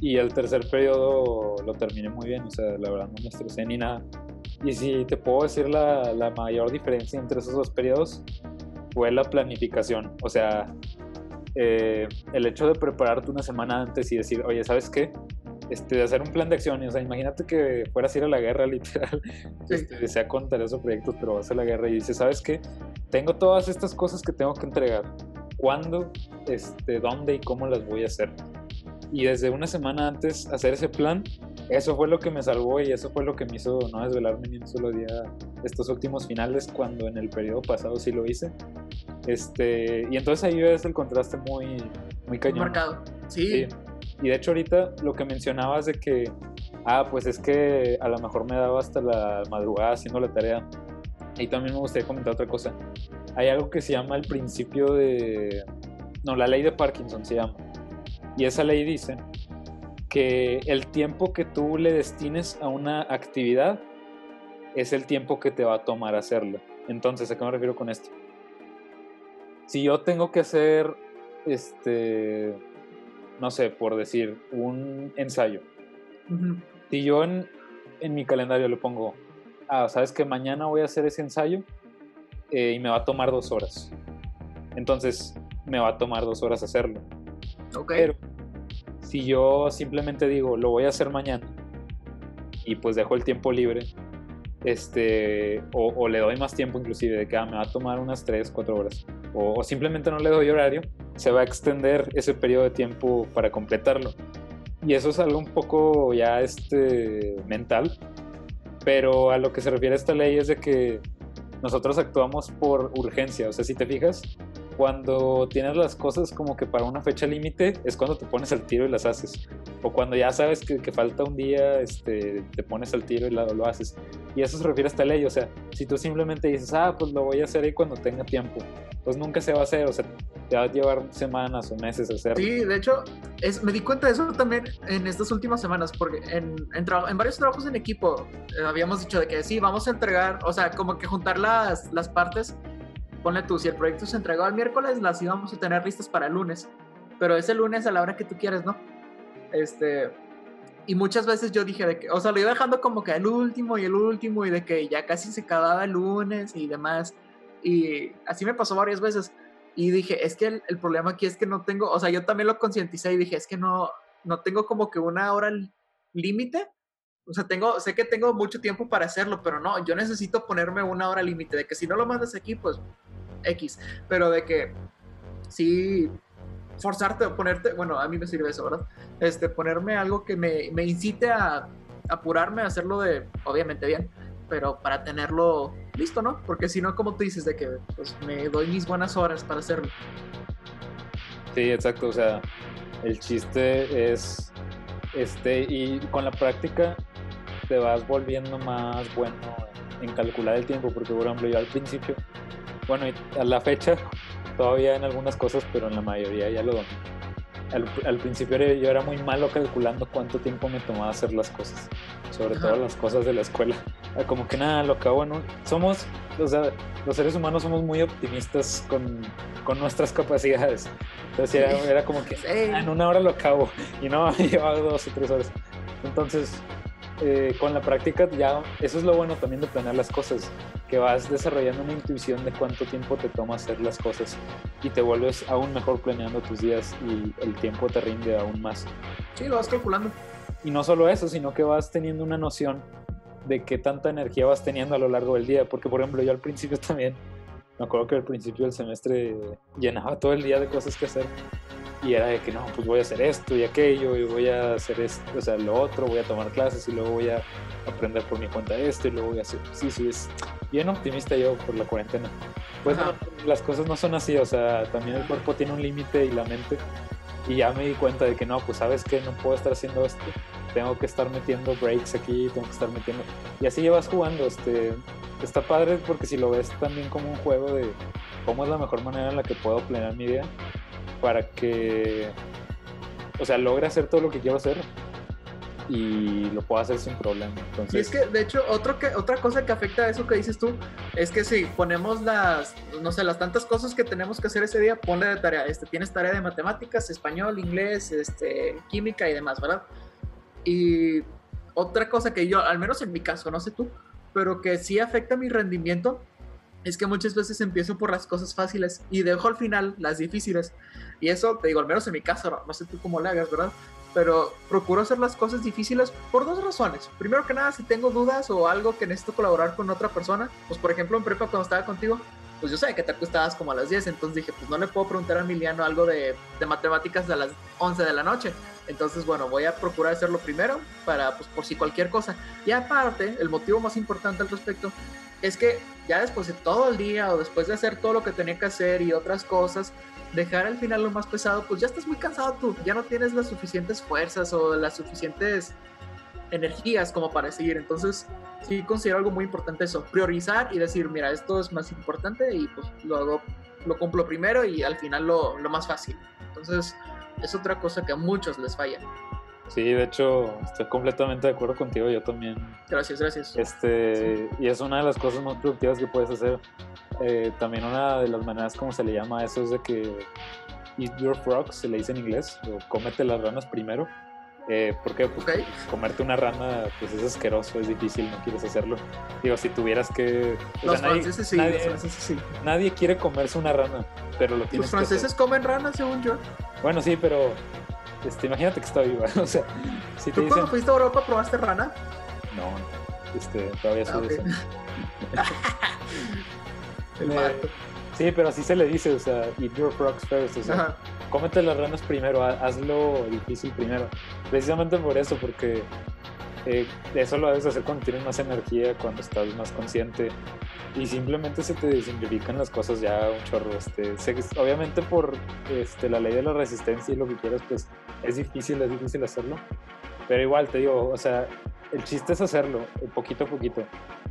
y el tercer periodo lo terminé muy bien, o sea, la verdad no me estresé ni nada. Y si te puedo decir la, la mayor diferencia entre esos dos periodos, fue la planificación. O sea, eh, el hecho de prepararte una semana antes y decir, oye, ¿sabes qué? Este, de hacer un plan de acción, o sea, imagínate que fueras a ir a la guerra, *laughs* literal, este, sea con tareas o proyectos, pero vas a la guerra y dices, ¿sabes qué? Tengo todas estas cosas que tengo que entregar. ¿Cuándo, este, dónde y cómo las voy a hacer? Y desde una semana antes hacer ese plan, eso fue lo que me salvó y eso fue lo que me hizo no desvelarme ni un solo día estos últimos finales, cuando en el periodo pasado sí lo hice. Este, y entonces ahí ves el contraste muy, muy cañón. Marcado, sí. Y de hecho ahorita lo que mencionabas de que, ah, pues es que a lo mejor me daba hasta la madrugada haciendo la tarea. Y también me gustaría comentar otra cosa. Hay algo que se llama el principio de... No, la ley de Parkinson se llama. Y esa ley dice que el tiempo que tú le destines a una actividad es el tiempo que te va a tomar hacerlo. Entonces, ¿a qué me refiero con esto? si yo tengo que hacer, este, no sé, por decir, un ensayo, si yo en, mi calendario le pongo, ah, sabes que mañana voy a hacer ese ensayo eh, y me va a tomar dos horas. Entonces, me va a tomar dos horas hacerlo. Ok. Pero, si yo simplemente digo, lo voy a hacer mañana y pues dejo el tiempo libre, este, o, le doy más tiempo inclusive, de que ah, me va a tomar unas 3, 4 horas, o, simplemente no le doy horario, se va a extender ese periodo de tiempo para completarlo. Y eso es algo un poco ya este, mental, pero a lo que se refiere esta ley es de que nosotros actuamos por urgencia, o sea, si te fijas, cuando tienes las cosas como que para una fecha límite es cuando te pones al tiro y las haces. O cuando ya sabes que, que falta un día, este, te pones al tiro y lo, haces. Y eso se refiere a esta ley. O sea, si tú simplemente dices, ah, pues lo voy a hacer ahí cuando tenga tiempo, pues nunca se va a hacer. O sea, te va a llevar semanas o meses hacerlo. Sí, de hecho, es, me di cuenta de eso también en estas últimas semanas, porque en, en, en varios trabajos en equipo eh, habíamos dicho de que sí, vamos a entregar, o sea, como que juntar las, las partes ponle tú, si el proyecto se entregó el miércoles, las íbamos a tener listas para el lunes, pero ese lunes a la hora que tú quieres, ¿no? Este, y muchas veces yo dije de que, o sea, lo iba dejando como que el último y el último y de que ya casi se acababa el lunes y demás. Y así me pasó varias veces. Y dije, es que el, el problema aquí es que no tengo, o sea, yo también lo concienticé y dije, es que no, no tengo como que una hora límite. O sea, tengo, sé que tengo mucho tiempo para hacerlo, pero no, yo necesito ponerme una hora límite de que si no lo mandas aquí, pues X, pero de que sí forzarte o ponerte, bueno, a mí me sirve eso, ¿verdad? Este, ponerme algo que me, me incite a apurarme a hacerlo de, obviamente bien, pero para tenerlo listo, ¿no? Porque si no, como tú dices, de que pues, me doy mis buenas horas para hacerlo. Sí, exacto, o sea, el chiste es, este, y con la práctica te vas volviendo más bueno en calcular el tiempo, porque por ejemplo yo al principio bueno, a la fecha todavía en algunas cosas, pero en la mayoría ya lo Al, al, principio yo era muy malo calculando cuánto tiempo me tomaba hacer las cosas, sobre todo las cosas de la escuela. como que nada, lo acabo en un... Somos, o sea, los seres humanos somos muy optimistas con, con nuestras capacidades. Entonces era, era como que "Ah, en una hora lo acabo y no, *laughs* llevaba dos o tres horas. Entonces, eh, con la práctica ya, eso es lo bueno también de planear las cosas, que vas desarrollando una intuición de cuánto tiempo te toma hacer las cosas y te vuelves aún mejor planeando tus días y el tiempo te rinde aún más. Sí, lo vas calculando. Y no solo eso, sino que vas teniendo una noción de qué tanta energía vas teniendo a lo largo del día. Porque, por ejemplo, yo al principio *laughs* también, me acuerdo que al principio del semestre llenaba todo el día de cosas que hacer. Y era de que no, pues voy a hacer esto y aquello, y voy a hacer esto, o sea, lo otro, voy a tomar clases y luego voy a aprender por mi cuenta esto y luego voy a hacer. Sí, sí, es bien optimista yo por la cuarentena. Pues no, las cosas no son así, o sea, también el cuerpo tiene un límite y la mente. Y ya me di cuenta de que no, pues sabes que no puedo estar haciendo esto. Tengo que estar metiendo breaks aquí, tengo que estar metiendo. Y así llevas jugando. Este, está padre porque si lo ves también como un juego de cómo es la mejor manera en la que puedo planear mi día para que, o sea, logre hacer todo lo que quiero hacer y lo puedo hacer sin problema. Entonces, Y es que, de hecho, otro que, otra cosa que afecta a eso que dices tú es que si ponemos las, no sé, las tantas cosas que tenemos que hacer ese día, ponle de tarea. Este, tienes tarea de matemáticas, español, inglés, este, química y demás, ¿verdad? Y otra cosa que yo, al menos en mi caso, no sé tú, pero que sí afecta mi rendimiento, es que muchas veces empiezo por las cosas fáciles y dejo al final las difíciles. Y eso, te digo, al menos en mi caso, no, no sé tú cómo le hagas, ¿verdad? Pero procuro hacer las cosas difíciles por dos razones. Primero que nada, si tengo dudas o algo que necesito colaborar con otra persona, pues por ejemplo en prepa cuando estaba contigo, pues yo sabía que te acostabas como a las 10, entonces dije, pues no le puedo preguntar a Emiliano algo de, de matemáticas a las 11 de la noche. Entonces, bueno, voy a procurar hacerlo primero para, pues por si cualquier cosa. Y aparte, el motivo más importante al respecto es que ya después de todo el día o después de hacer todo lo que tenía que hacer y otras cosas, dejar al final lo más pesado, pues ya estás muy cansado tú, ya no tienes las suficientes fuerzas o las suficientes energías como para seguir. Entonces, sí considero algo muy importante eso, priorizar y decir, mira, esto es más importante y pues lo hago, lo cumplo primero y al final lo, lo más fácil. Entonces, es otra cosa que a muchos les falla. Sí, de hecho, estoy completamente de acuerdo contigo. Yo también Gracias, gracias. Este, y es una de las cosas más productivas que puedes hacer. Eh, también una de las maneras como se le llama a eso es de que eat your frogs, se le dice en inglés, o cómete las ranas primero. Eh, porque pues, Ok, comerte una rana pues es asqueroso, es difícil, no quieres hacerlo. Digo, si tuvieras que... los sea, nadie, franceses sí, nadie- los franceses sí. nadie quiere comerse una rana, pero lo tienes Los que hacer. franceses comen ranas, según yo. Bueno, sí, pero este, imagínate que está viva. *laughs* O sea, si te ¿Tú dicen... cuando fuiste a Europa probaste rana? No, este, todavía Ah, soy de eso. Me-. Sí, pero así se le dice, o sea, eat your frogs first, o sea, Ajá. cómete las ranas primero, ha- hazlo difícil primero. Precisamente por eso, porque eh, eso lo debes hacer cuando tienes más energía, cuando estás más consciente y simplemente se te simplifican las cosas ya un chorro. Este, que- obviamente por este, la ley de la resistencia y lo que quieras, pues es difícil, es difícil hacerlo. Pero igual te digo, o sea, el chiste es hacerlo, eh, poquito a poquito.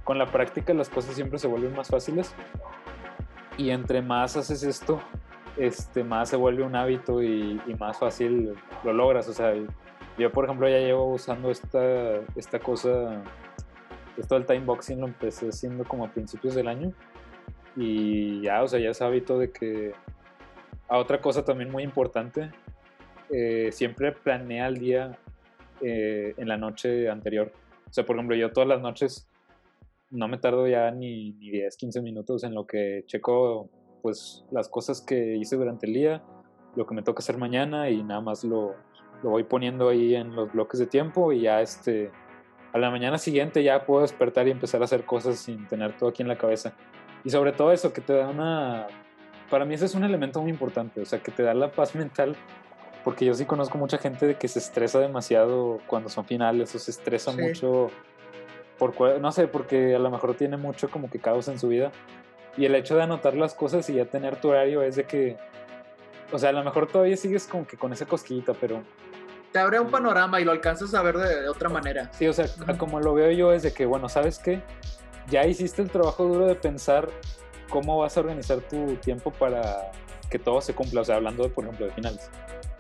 Con la práctica las cosas siempre se vuelven más fáciles y entre más haces esto, este, más se vuelve un hábito y, y más fácil lo logras. O sea, yo por ejemplo ya llevo usando esta, esta cosa, esto del timeboxing lo empecé haciendo como a principios del año y ya, o sea, ya es hábito de que... A otra cosa también muy importante, eh, siempre planea el día eh, en la noche anterior. O sea, por ejemplo, yo todas las noches no me tardo ya ni, ni 10, 15 minutos en lo que checo pues las cosas que hice durante el día, lo que me toca hacer mañana y nada más lo, lo voy poniendo ahí en los bloques de tiempo y ya este a la mañana siguiente ya puedo despertar y empezar a hacer cosas sin tener todo aquí en la cabeza. Y sobre todo eso que te da una para mí ese es un elemento muy importante, o sea, que te da la paz mental porque yo sí conozco mucha gente de que se estresa demasiado cuando son finales o se estresa Sí. mucho por no sé, porque a lo mejor tiene mucho como que caos en su vida. Y el hecho de anotar las cosas y ya tener tu horario es de que, o sea, a lo mejor todavía sigues como que con esa cosquillita, pero Te abre un panorama y lo alcanzas a ver de, de otra manera. sí, o sea, como lo veo yo es de que, bueno, ¿sabes qué? Ya hiciste el trabajo duro de pensar cómo vas a organizar tu tiempo para que todo se cumpla, o sea, hablando, de, por ejemplo, de finales.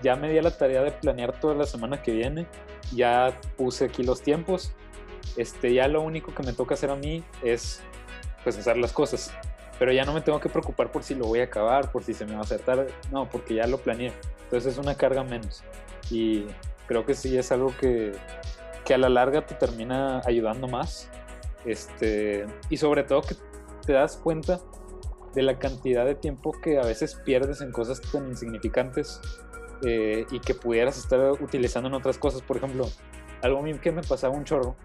Ya me di a la tarea de planear toda la semana que viene, ya puse aquí los tiempos este, ya lo único que me toca hacer a mí es pues hacer las cosas. Pero ya no me tengo que preocupar por si lo voy a acabar, por si se me va a hacer tarde. No, porque ya lo planeé. Entonces es una carga menos. Y creo que sí es algo que, que a la larga te termina ayudando más. Este, y sobre todo que te das cuenta de la cantidad de tiempo que a veces pierdes en cosas tan insignificantes eh, y que pudieras estar utilizando en otras cosas. Por ejemplo, algo que me pasaba un chorro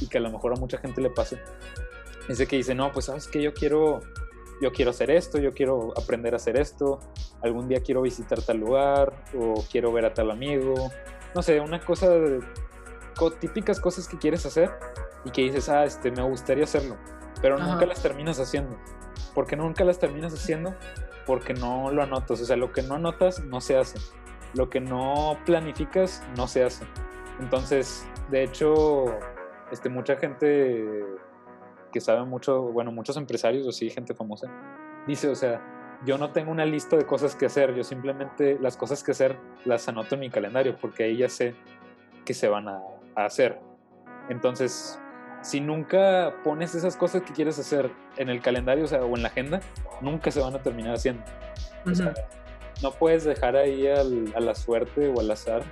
y que a lo mejor a mucha gente le pase, es de que dice, no, pues sabes que yo quiero, yo quiero hacer esto, yo quiero aprender a hacer esto, algún día quiero visitar tal lugar o quiero ver a tal amigo, no sé, una cosa, de, típicas cosas que quieres hacer y que dices, ah, este, me gustaría hacerlo, pero nunca las terminas haciendo. ¿Por qué nunca las terminas haciendo? Porque no lo anotas, o sea, lo que no anotas no se hace, lo que no planificas no se hace. Entonces, de hecho, este, mucha gente que sabe mucho, bueno, muchos empresarios o sí, gente famosa, dice, o sea, yo no tengo una lista de cosas que hacer, yo simplemente las cosas que hacer las anoto en mi calendario porque ahí ya sé que se van a, hacer. Entonces, si nunca pones esas cosas que quieres hacer en el calendario o, sea, o en la agenda, nunca se van a terminar haciendo. o sea, no puedes dejar ahí al, a la suerte o al azar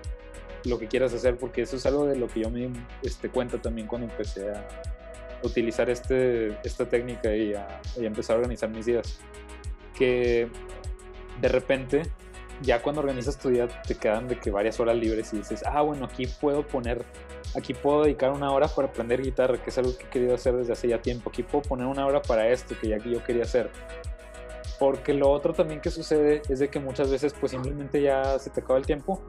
lo que quieras hacer, porque eso es algo de lo que yo me este, cuenta también cuando empecé a utilizar este, esta técnica y a, y empezar a organizar mis días. Que de repente, ya cuando organizas tu día, te quedan de que varias horas libres y dices, ah, bueno, aquí puedo poner, aquí puedo dedicar una hora para aprender guitarra, que es algo que he querido hacer desde hace ya tiempo. Aquí puedo poner una hora para esto, que ya yo quería hacer. Porque lo otro también que sucede es de que muchas veces pues simplemente ya se te acaba el tiempo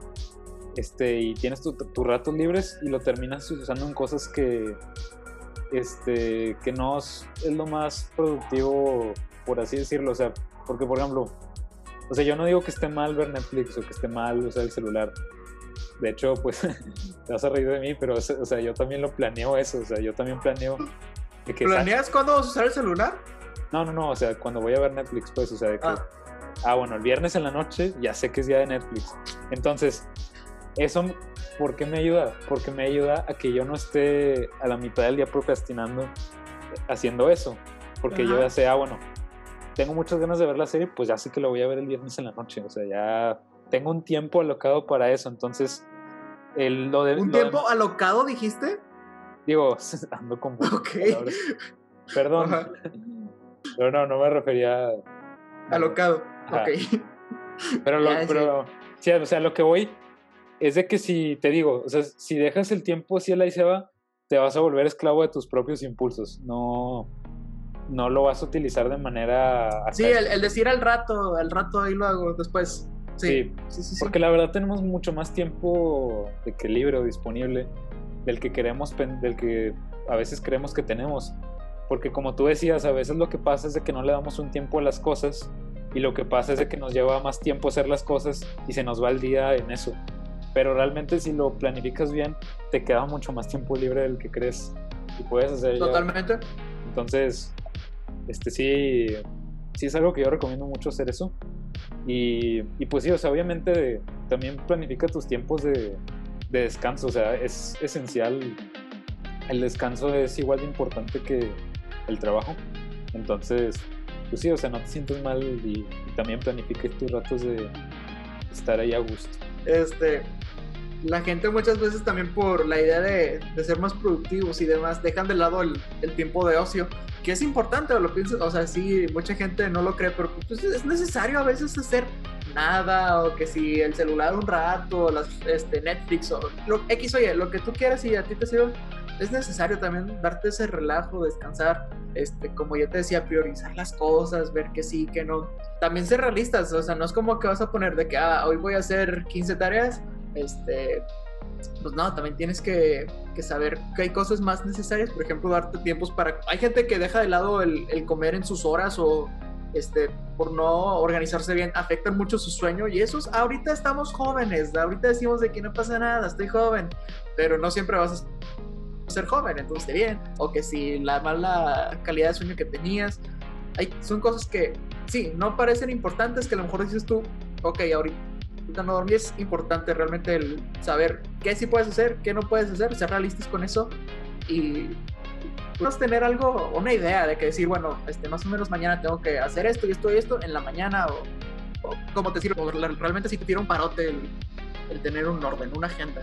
este, y tienes tus ratos libres y lo terminas usando en cosas que, este, que no es, lo más productivo, por así decirlo. O sea, porque por ejemplo, o sea, yo no digo que esté mal ver Netflix o que esté mal usar el celular. De hecho, pues *laughs* te vas a reír de mí, pero o sea, yo también lo planeo eso. O sea, yo también planeo. que ¿Planeas cuándo vas a usar el celular? No, no, no. O sea, cuando voy a ver Netflix, pues, o sea, de que. Ah. ah, bueno, el viernes en la noche ya sé que es día de Netflix. Entonces, eso, ¿por qué me ayuda? Porque me ayuda a que yo no esté a la mitad del día procrastinando haciendo eso. Porque yo ya sé, ah, bueno, tengo muchas ganas de ver la serie, pues ya sé que lo voy a ver el viernes en la noche. O sea, ya tengo un tiempo alocado para eso. Entonces, el, lo de. ¿Un tiempo alocado dijiste? Digo, *laughs* ando con. Ok. Perdón. *laughs* Pero no, no me refería. Alocado. Ok. Pero, lo, pero sí, o sea, lo que voy es de que si, te digo, o sea, si dejas el tiempo así la y se va, te vas a volver esclavo de tus propios impulsos. No, no lo vas a utilizar de manera... Sí, el, decir al rato, al rato ahí lo hago después. Sí, sí, sí, porque la verdad tenemos mucho más tiempo de que libre o disponible del que queremos, del que a veces creemos que tenemos. Porque como tú decías, a veces lo que pasa es de que no le damos un tiempo a las cosas y lo que pasa es de que nos lleva más tiempo hacer las cosas y se nos va el día en eso pero realmente si lo planificas bien, te queda mucho más tiempo libre del que crees y puedes hacer. Totalmente. Entonces, este sí, sí es algo que yo recomiendo mucho hacer eso. Y, y pues sí, o sea, obviamente también planifica tus tiempos de, de descanso, o sea, es esencial. El descanso es igual de importante que el trabajo. Entonces, pues sí, o sea, no te sientes mal y, y también planifiques tus ratos de estar ahí a gusto. Este, la gente muchas veces también por la idea de, ser más productivos y demás dejan de lado el, tiempo de ocio, que es importante, o lo pienso, o sea, sí, mucha gente no lo cree, pero pues, es necesario a veces hacer nada, o que si el celular un rato, las, este, Netflix, o lo, X oye, lo que tú quieras y a ti te sirve, es necesario también darte ese relajo, descansar, este, como ya te decía, priorizar las cosas, ver que sí, que no. También ser realistas, o sea, no es como que vas a poner de que, ah, hoy voy a hacer 15 tareas, este, pues no, también tienes que, saber que hay cosas más necesarias, por ejemplo, darte tiempos para... Hay gente que deja de lado el, comer en sus horas o este, por no organizarse bien, afectan mucho su sueño y esos, ahorita estamos jóvenes, ahorita decimos de que no pasa nada, estoy joven, pero no siempre vas a ser joven, entonces bien, o que si la mala calidad de sueño que tenías, hay, son cosas que sí, no parecen importantes, que a lo mejor dices tú, ok, ahorita no dormir es importante realmente el saber qué sí puedes hacer, qué no puedes hacer, ser realistas con eso y podemos tener algo, una idea de que decir, bueno, este, más o menos mañana tengo que hacer esto y esto y esto en la mañana o, o como te sirve, realmente si te tira un parote el, el tener un orden, una agenda.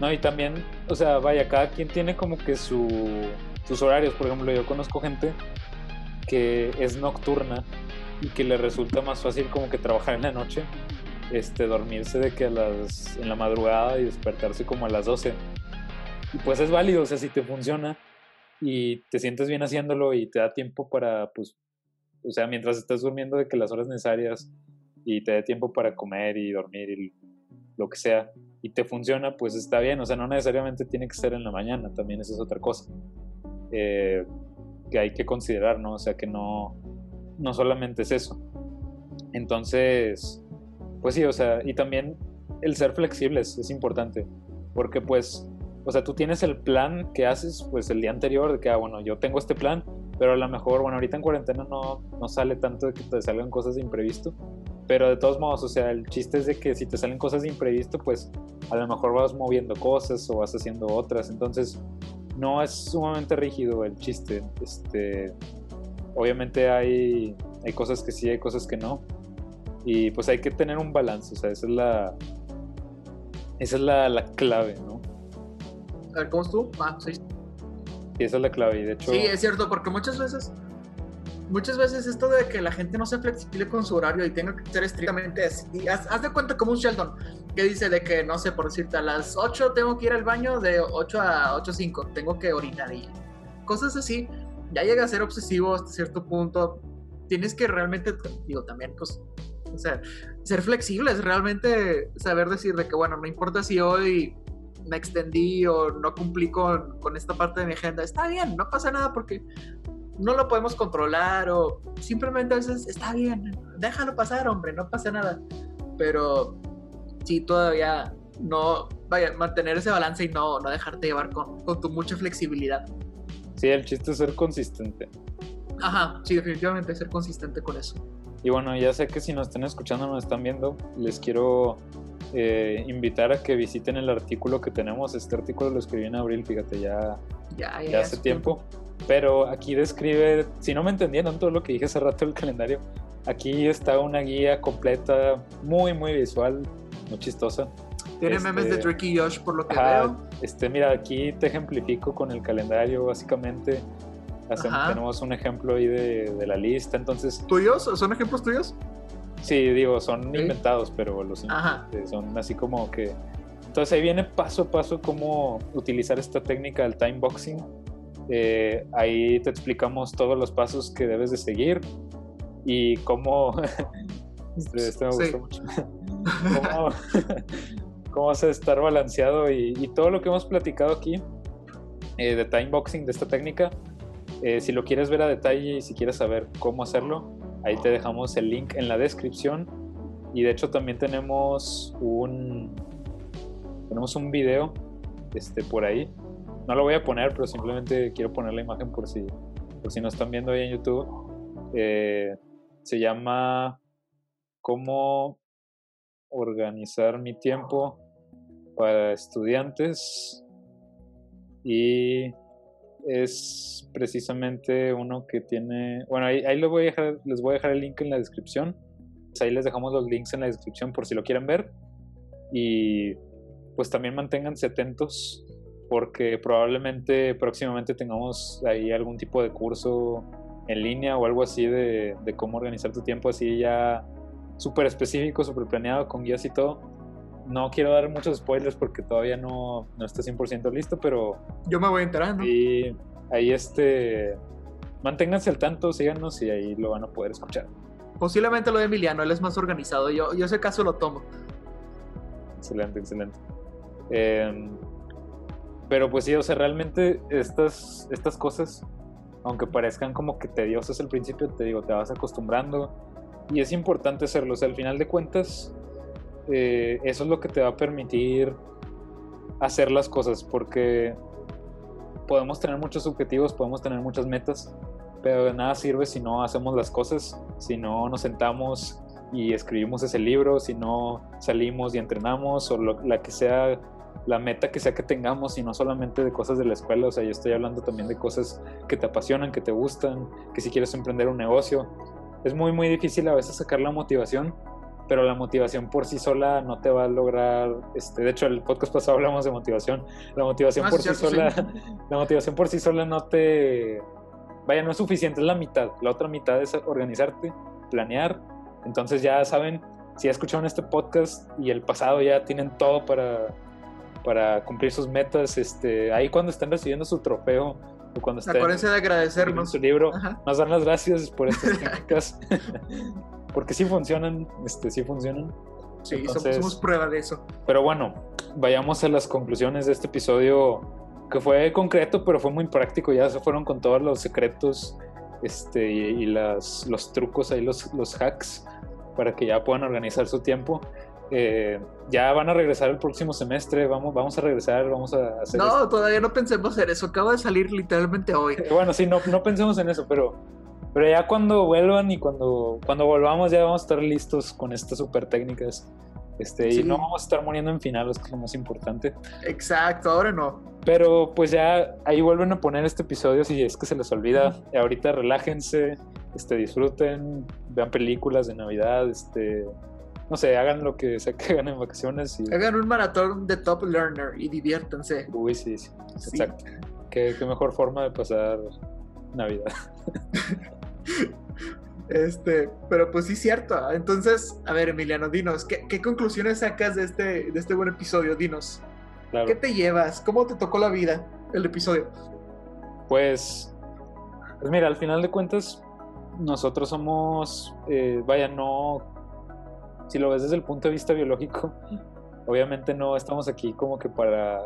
No, y también, o sea, vaya, cada quien tiene como que su, sus horarios. Por ejemplo, yo conozco gente que es nocturna y que le resulta más fácil como que trabajar en la noche, este, dormirse de que a las, en la madrugada y despertarse como a las 12. Y pues es válido, o sea, si te funciona y te sientes bien haciéndolo y te da tiempo para, pues, o sea, mientras estás durmiendo de que las horas necesarias y te dé tiempo para comer y dormir y lo que sea, y te funciona, pues está bien, o sea, no necesariamente tiene que ser en la mañana, también esa es otra cosa. Eh, que hay que considerar, ¿no? O sea, que no, no solamente es eso. Entonces, pues sí, o sea, y también el ser flexibles es importante, porque pues, o sea, tú tienes el plan que haces pues el día anterior, de que, ah, bueno, yo tengo este plan, pero a lo mejor, bueno, ahorita en cuarentena no, no sale tanto de que te salgan cosas de imprevisto, pero de todos modos, o sea, el chiste es de que si te salen cosas de imprevisto, pues a lo mejor vas moviendo cosas o vas haciendo otras, entonces no es sumamente rígido el chiste, este, obviamente hay, hay cosas que sí, hay cosas que no, y pues hay que tener un balance, o sea, esa es la, esa es la, la clave, ¿no? A ver, ¿cómo estuvo? Ah, sí. Y esa es la clave, y de hecho... Sí, es cierto, porque muchas veces, muchas veces esto de que la gente no sea flexible con su horario y tenga que ser estrictamente así, haz, haz de cuenta como un Sheldon, que dice de que, no sé, por decirte, a las 8 tengo que ir al baño, de 8 a 8.05, tengo que orinar y cosas así, ya llega a ser obsesivo hasta cierto punto, tienes que realmente, digo, también, pues, o sea, ser flexibles, realmente saber decir de que, bueno, no importa si hoy me extendí o no cumplí con, con, esta parte de mi agenda, está bien, no pasa nada porque no lo podemos controlar o simplemente a veces está bien, déjalo pasar, hombre, no pasa nada. Pero sí, todavía no, vaya, mantener ese balance y no, no dejarte llevar con, con tu mucha flexibilidad. Sí, el chiste es ser consistente. Ajá, sí, definitivamente ser consistente con eso. Y bueno, ya sé que si nos están escuchando, nos están viendo, les quiero eh, invitar a que visiten el artículo que tenemos. Este artículo lo escribí en abril, fíjate, ya, ya, ya, ya hace tiempo. tiempo. Pero aquí describe, si no me entendieron todo lo que dije hace rato del calendario, aquí está una guía completa, muy, muy visual, muy chistosa. Tiene este, memes de Drake y Josh por lo que ajá, veo. Este, mira, aquí te ejemplifico con el calendario, básicamente. Hacemos, tenemos un ejemplo ahí de, de, la lista, entonces... ¿Tuyos? ¿Son ejemplos tuyos? Sí, digo, son ¿Sí? inventados, pero los Ajá. son así como que... Entonces ahí viene paso a paso cómo utilizar esta técnica del time boxing. Eh, ahí te explicamos todos los pasos que debes de seguir y cómo... *laughs* este, este, me gustó sí. mucho. cómo, *laughs* cómo vas a estar balanceado y, y, todo lo que hemos platicado aquí eh, de time boxing, de esta técnica. Eh, si lo quieres ver a detalle y si quieres saber cómo hacerlo, Ahí te dejamos el link en la descripción. Y de hecho también tenemos un tenemos un video este, por ahí. No lo voy a poner, pero simplemente quiero poner la imagen por si, por si nos están viendo ahí en YouTube. Eh, se llama ¿Cómo organizar mi tiempo para estudiantes? Y es precisamente uno que tiene. Bueno, ahí, ahí voy a dejar, les voy a dejar el link en la descripción. Pues ahí les dejamos los links en la descripción por si lo quieren ver. Y pues también manténganse atentos porque probablemente próximamente tengamos ahí algún tipo de curso en línea o algo así de, de cómo organizar tu tiempo así ya súper específico, súper planeado, con guías y todo no quiero dar muchos spoilers porque todavía no, no está 100% listo, pero... Yo me voy enterando. Y ahí este... Manténganse al tanto, síganos y ahí lo van a poder escuchar. Posiblemente lo de Emiliano, él es más organizado. Yo, yo ese caso lo tomo. Excelente, excelente. Eh, pero pues sí, o sea, realmente estas, estas cosas, aunque parezcan como que tediosas al principio, te digo, te vas acostumbrando. Y es importante hacerlo. O sea, al final de cuentas, eh, eso es lo que te va a permitir hacer las cosas, porque podemos tener muchos objetivos, podemos tener muchas metas, pero de nada sirve si no hacemos las cosas, si no nos sentamos y escribimos ese libro, si no salimos y entrenamos o lo, la que sea la meta que sea que tengamos y no solamente de cosas de la escuela, o sea, yo estoy hablando también de cosas que te apasionan, que te gustan, que si quieres emprender un negocio. Es muy, muy difícil a veces sacar la motivación, pero la motivación por sí sola no te va a lograr, este, de hecho el podcast pasado hablamos de motivación, la motivación Ah, por sí, sola, sí. *laughs* la motivación por sí sola no te, vaya, no es suficiente, es la mitad, la otra mitad es organizarte, planear, entonces ya saben, si ya escucharon este podcast y el pasado ya tienen todo para, para cumplir sus metas, este, ahí cuando estén recibiendo su trofeo o cuando estén Acuérdense de agradecernos. su libro, Ajá. nos dan las gracias por *laughs* estas técnicas. *laughs* Porque sí funcionan, este, sí funcionan. Sí, somos- Entonces- somos, prueba de eso. Pero bueno, vayamos a las conclusiones de este episodio que fue concreto, pero fue muy práctico. Ya se fueron con todos los secretos este, y, y las, los trucos ahí, los, los hacks, para que ya puedan organizar su tiempo. Eh, ya van a regresar el próximo semestre, vamos, vamos a regresar, vamos a hacer No, todavía no pensemos hacer eso. Acaba de salir literalmente hoy. *laughs* Bueno, sí, no, no pensemos en eso, pero, pero ya cuando vuelvan y cuando, cuando volvamos ya vamos a estar listos con estas super técnicas. Este, Sí. Y no vamos a estar muriendo en finales, que es lo más importante. Exacto, ahora no. Pero pues ya ahí vuelven a poner este episodio si es que se les olvida. Ahorita relájense, este, disfruten, vean películas de Navidad, este, no sé, hagan lo que sea que hagan en vacaciones. Y... Hagan un maratón de Top Learner y diviértanse. Uy, sí, sí, Sí. exacto. Qué, qué mejor forma de pasar Navidad. Este, pero pues sí, cierto. Entonces, a ver, Emiliano, dinos, ¿qué, qué conclusiones sacas de este, de este buen episodio? Dinos, Claro. ¿qué te llevas? ¿Cómo te tocó la vida el episodio? Pues, pues mira, al final de cuentas, nosotros somos, eh, vaya, no, si lo ves desde el punto de vista biológico, *laughs* obviamente no estamos aquí como que para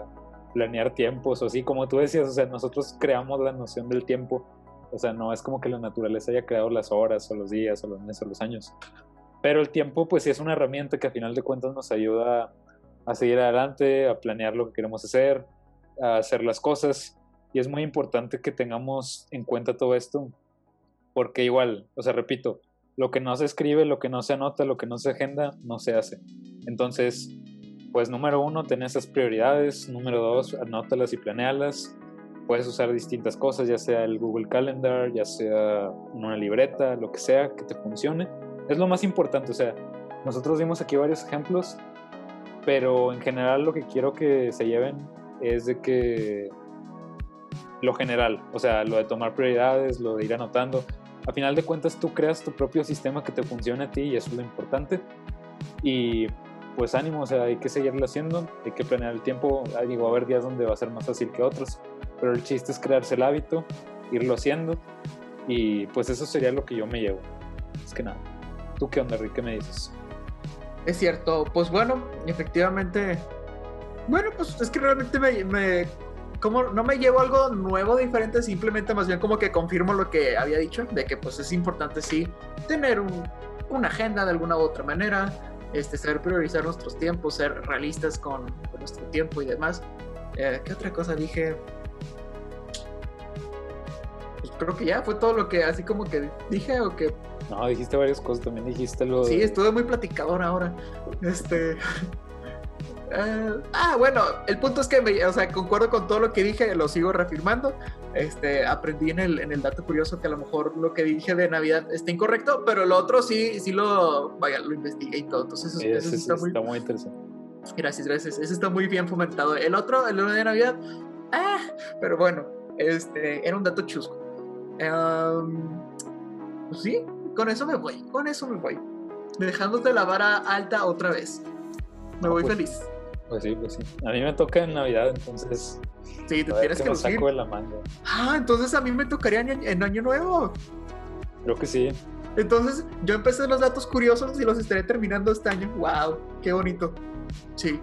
planear tiempos o así, como tú decías, o sea, nosotros creamos la noción del tiempo, o sea, no es como que la naturaleza haya creado las horas o los días o los meses o los años, pero el tiempo pues sí es una herramienta que a final de cuentas nos ayuda a seguir adelante, a planear lo que queremos hacer, a hacer las cosas y es muy importante que tengamos en cuenta todo esto, porque igual, o sea, repito, lo que no se escribe, lo que no se anota, lo que no se agenda, no se hace. Entonces, pues número uno, ten esas prioridades. Número dos, anótalas y planealas. Puedes usar distintas cosas, ya sea el Google Calendar, ya sea una libreta, lo que sea que te funcione. Es lo más importante, o sea, nosotros vimos aquí varios ejemplos, pero en general lo que quiero que se lleven es de que lo general, o sea, lo de tomar prioridades, lo de ir anotando. A final de cuentas, tú creas tu propio sistema que te funcione a ti y eso es lo importante. Y pues ánimo, o sea, hay que seguirlo haciendo, hay que planear el tiempo. Digo, a haber días donde va a ser más fácil que otros, pero el chiste es crearse el hábito, irlo haciendo y pues eso sería lo que yo me llevo. Es que nada. ¿Tú qué onda, Rick? ¿Qué me dices? Es cierto, pues bueno, efectivamente. Bueno, pues es que realmente me, como no me llevo algo nuevo, diferente, simplemente más bien como que confirmo lo que había dicho, de que pues es importante sí tener un- una agenda de alguna u otra manera, este, saber priorizar nuestros tiempos, ser realistas con, con nuestro tiempo y demás. Eh, ¿Qué otra cosa dije? Pues creo que ya fue todo lo que así como que dije o que No, dijiste varias cosas, también dijiste lo Sí, estuve muy platicador ahora. Este. eh, ah, bueno, el punto es que, me- o sea, concuerdo con todo lo que dije, lo sigo reafirmando. Este, aprendí en el, en el dato curioso que a lo mejor lo que dije de Navidad está incorrecto, pero lo otro sí, sí lo, vaya, lo investigué y todo. Entonces, eso, eso está muy, está muy interesante. gracias, gracias. Eso está muy bien fomentado. El otro, el de Navidad, ah, pero bueno, este, era un dato chusco. Pues sí, con eso me voy, con eso me voy. Dejándote la vara alta otra vez. Me Ah, voy pues. feliz. Pues sí, pues sí. A mí me toca en Navidad, entonces Sí, te tienes que lucir. saco de la manga. Ah, entonces a mí me tocaría en, en Año Nuevo. Creo que sí. Entonces yo empecé los datos curiosos y los estaré terminando este año. ¡Wow! ¡Qué bonito! Sí.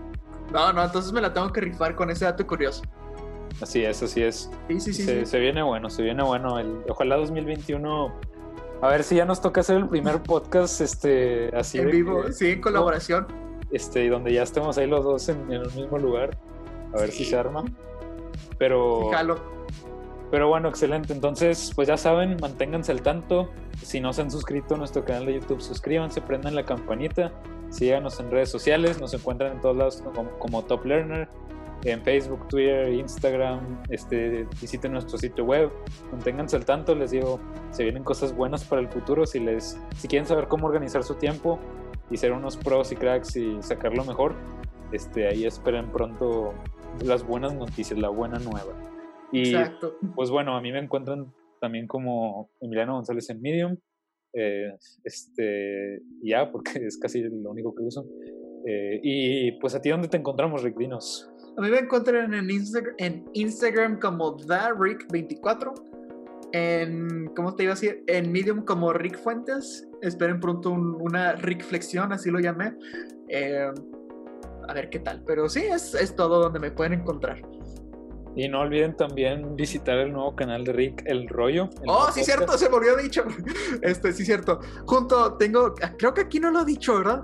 No, no, entonces me la tengo que rifar con ese dato curioso. Así es, así es. Sí, sí, sí. se, viene bueno, se viene bueno. El, ojalá 2021. A ver si ya nos toca hacer el primer podcast este, así en de vivo, sí, en colaboración. este, y donde ya estemos ahí los dos en, en el mismo lugar. A ver si se arma. Pero, Jalo. pero bueno, excelente. Entonces, pues ya saben, manténganse al tanto. Si no se han suscrito a nuestro canal de YouTube, suscríbanse, prendan la campanita. Síganos en redes sociales, nos encuentran en todos lados como, como Top Learner. En Facebook, Twitter, Instagram, este, visiten nuestro sitio web, manténganse al tanto, les digo, se vienen cosas buenas para el futuro, si les, si quieren saber cómo organizar su tiempo y ser unos pros y cracks y sacarlo mejor, este, ahí esperen pronto las buenas noticias, la buena nueva. Y Exacto. pues bueno, a mí me encuentran también como Emiliano González en Medium, eh, este, ya, porque es casi lo único que uso. Eh, y pues a ti, ¿dónde te encontramos, Rick? Dinos. A mí me encuentran en, Instagram, en Instagram como TheRick24. En, ¿cómo te iba a decir? En Medium como Rick Fuentes. Esperen pronto un- una Rick Flexión, así lo llamé. Eh, a ver qué tal. Pero sí, es, es todo donde me pueden encontrar. Y no olviden también visitar el nuevo canal de Rick, El Rollo. el Oh, sí, podcast. cierto, se me olvidó dicho. *laughs* Este, sí, cierto. Junto, tengo, creo que aquí no lo he dicho, ¿verdad?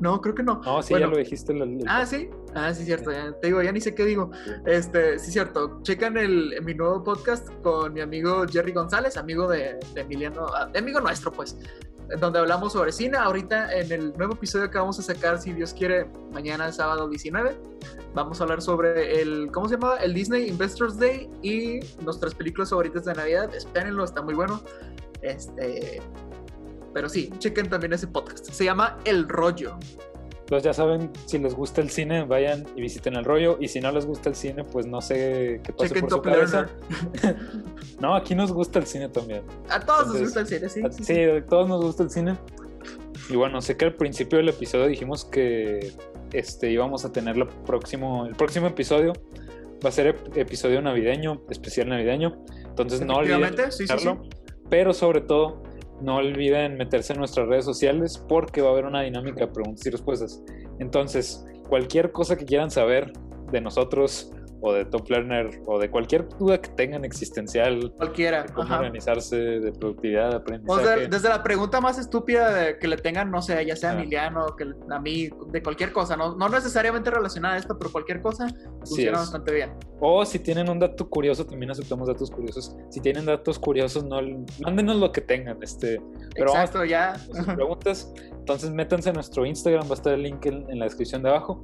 No, creo que no. No, sí, Bueno, ya lo dijiste. el- el- Ah, sí. Ah, sí, cierto. Ya, te digo, ya ni sé qué digo. Este, sí, cierto. Checan el, mi nuevo podcast con mi amigo Jerry González, amigo de, de Emiliano, amigo nuestro, pues, donde hablamos sobre cine. Ahorita en el nuevo episodio que vamos a sacar, si Dios quiere, mañana, sábado 19, vamos a hablar sobre el, ¿cómo se llama? El Disney Investors Day y nuestras películas favoritas de Navidad. Espérenlo, está muy bueno. Este, pero sí, chequen también ese podcast. Se llama El Rollo. Pues ya saben, si les gusta el cine, vayan y visiten El Rollo. Y si no les gusta el cine, pues no sé qué Chequen por su cabeza. *laughs* No, aquí nos gusta el cine también. A todos nos gusta el cine, sí. Sí, sí, sí. a todos nos gusta el cine. Y bueno, sé que al principio del episodio dijimos que este, íbamos a tener lo próximo, el próximo episodio va a ser ep- episodio navideño, especial navideño. Entonces no olviden sí, sí, sí. Pero sobre todo, no olviden meterse en nuestras redes sociales porque va a haber una dinámica de preguntas y respuestas. Entonces, cualquier cosa que quieran saber de nosotros o de Top Learner o de cualquier duda que tengan existencial, Cualquiera. de cómo ajá. organizarse, de productividad, de O aprendizaje. sea, desde la pregunta más estúpida de- que le tengan, no sé, ya sea a. Emiliano, que a mí, de cualquier cosa, no, no necesariamente relacionada a esto, pero cualquier cosa funciona bastante bien. O si tienen un dato curioso, también aceptamos datos curiosos. Si tienen datos curiosos, no, mándenos lo que tengan. Este, pero vamos Exacto, ya. sus preguntas. Entonces métanse a nuestro Instagram, va a estar el link en, en la descripción de abajo.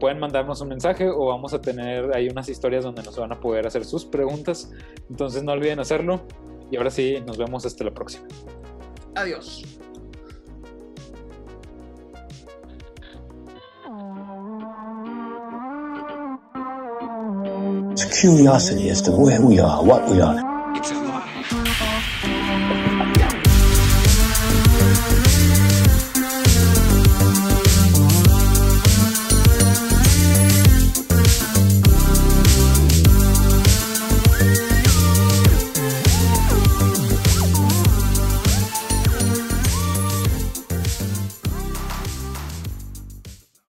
Pueden mandarnos un mensaje o vamos a tener ahí unas historias donde nos van a poder hacer sus preguntas. Entonces no olviden hacerlo. Y ahora sí, nos vemos hasta la próxima. Adiós. It's curiosity as to where we are, what we are.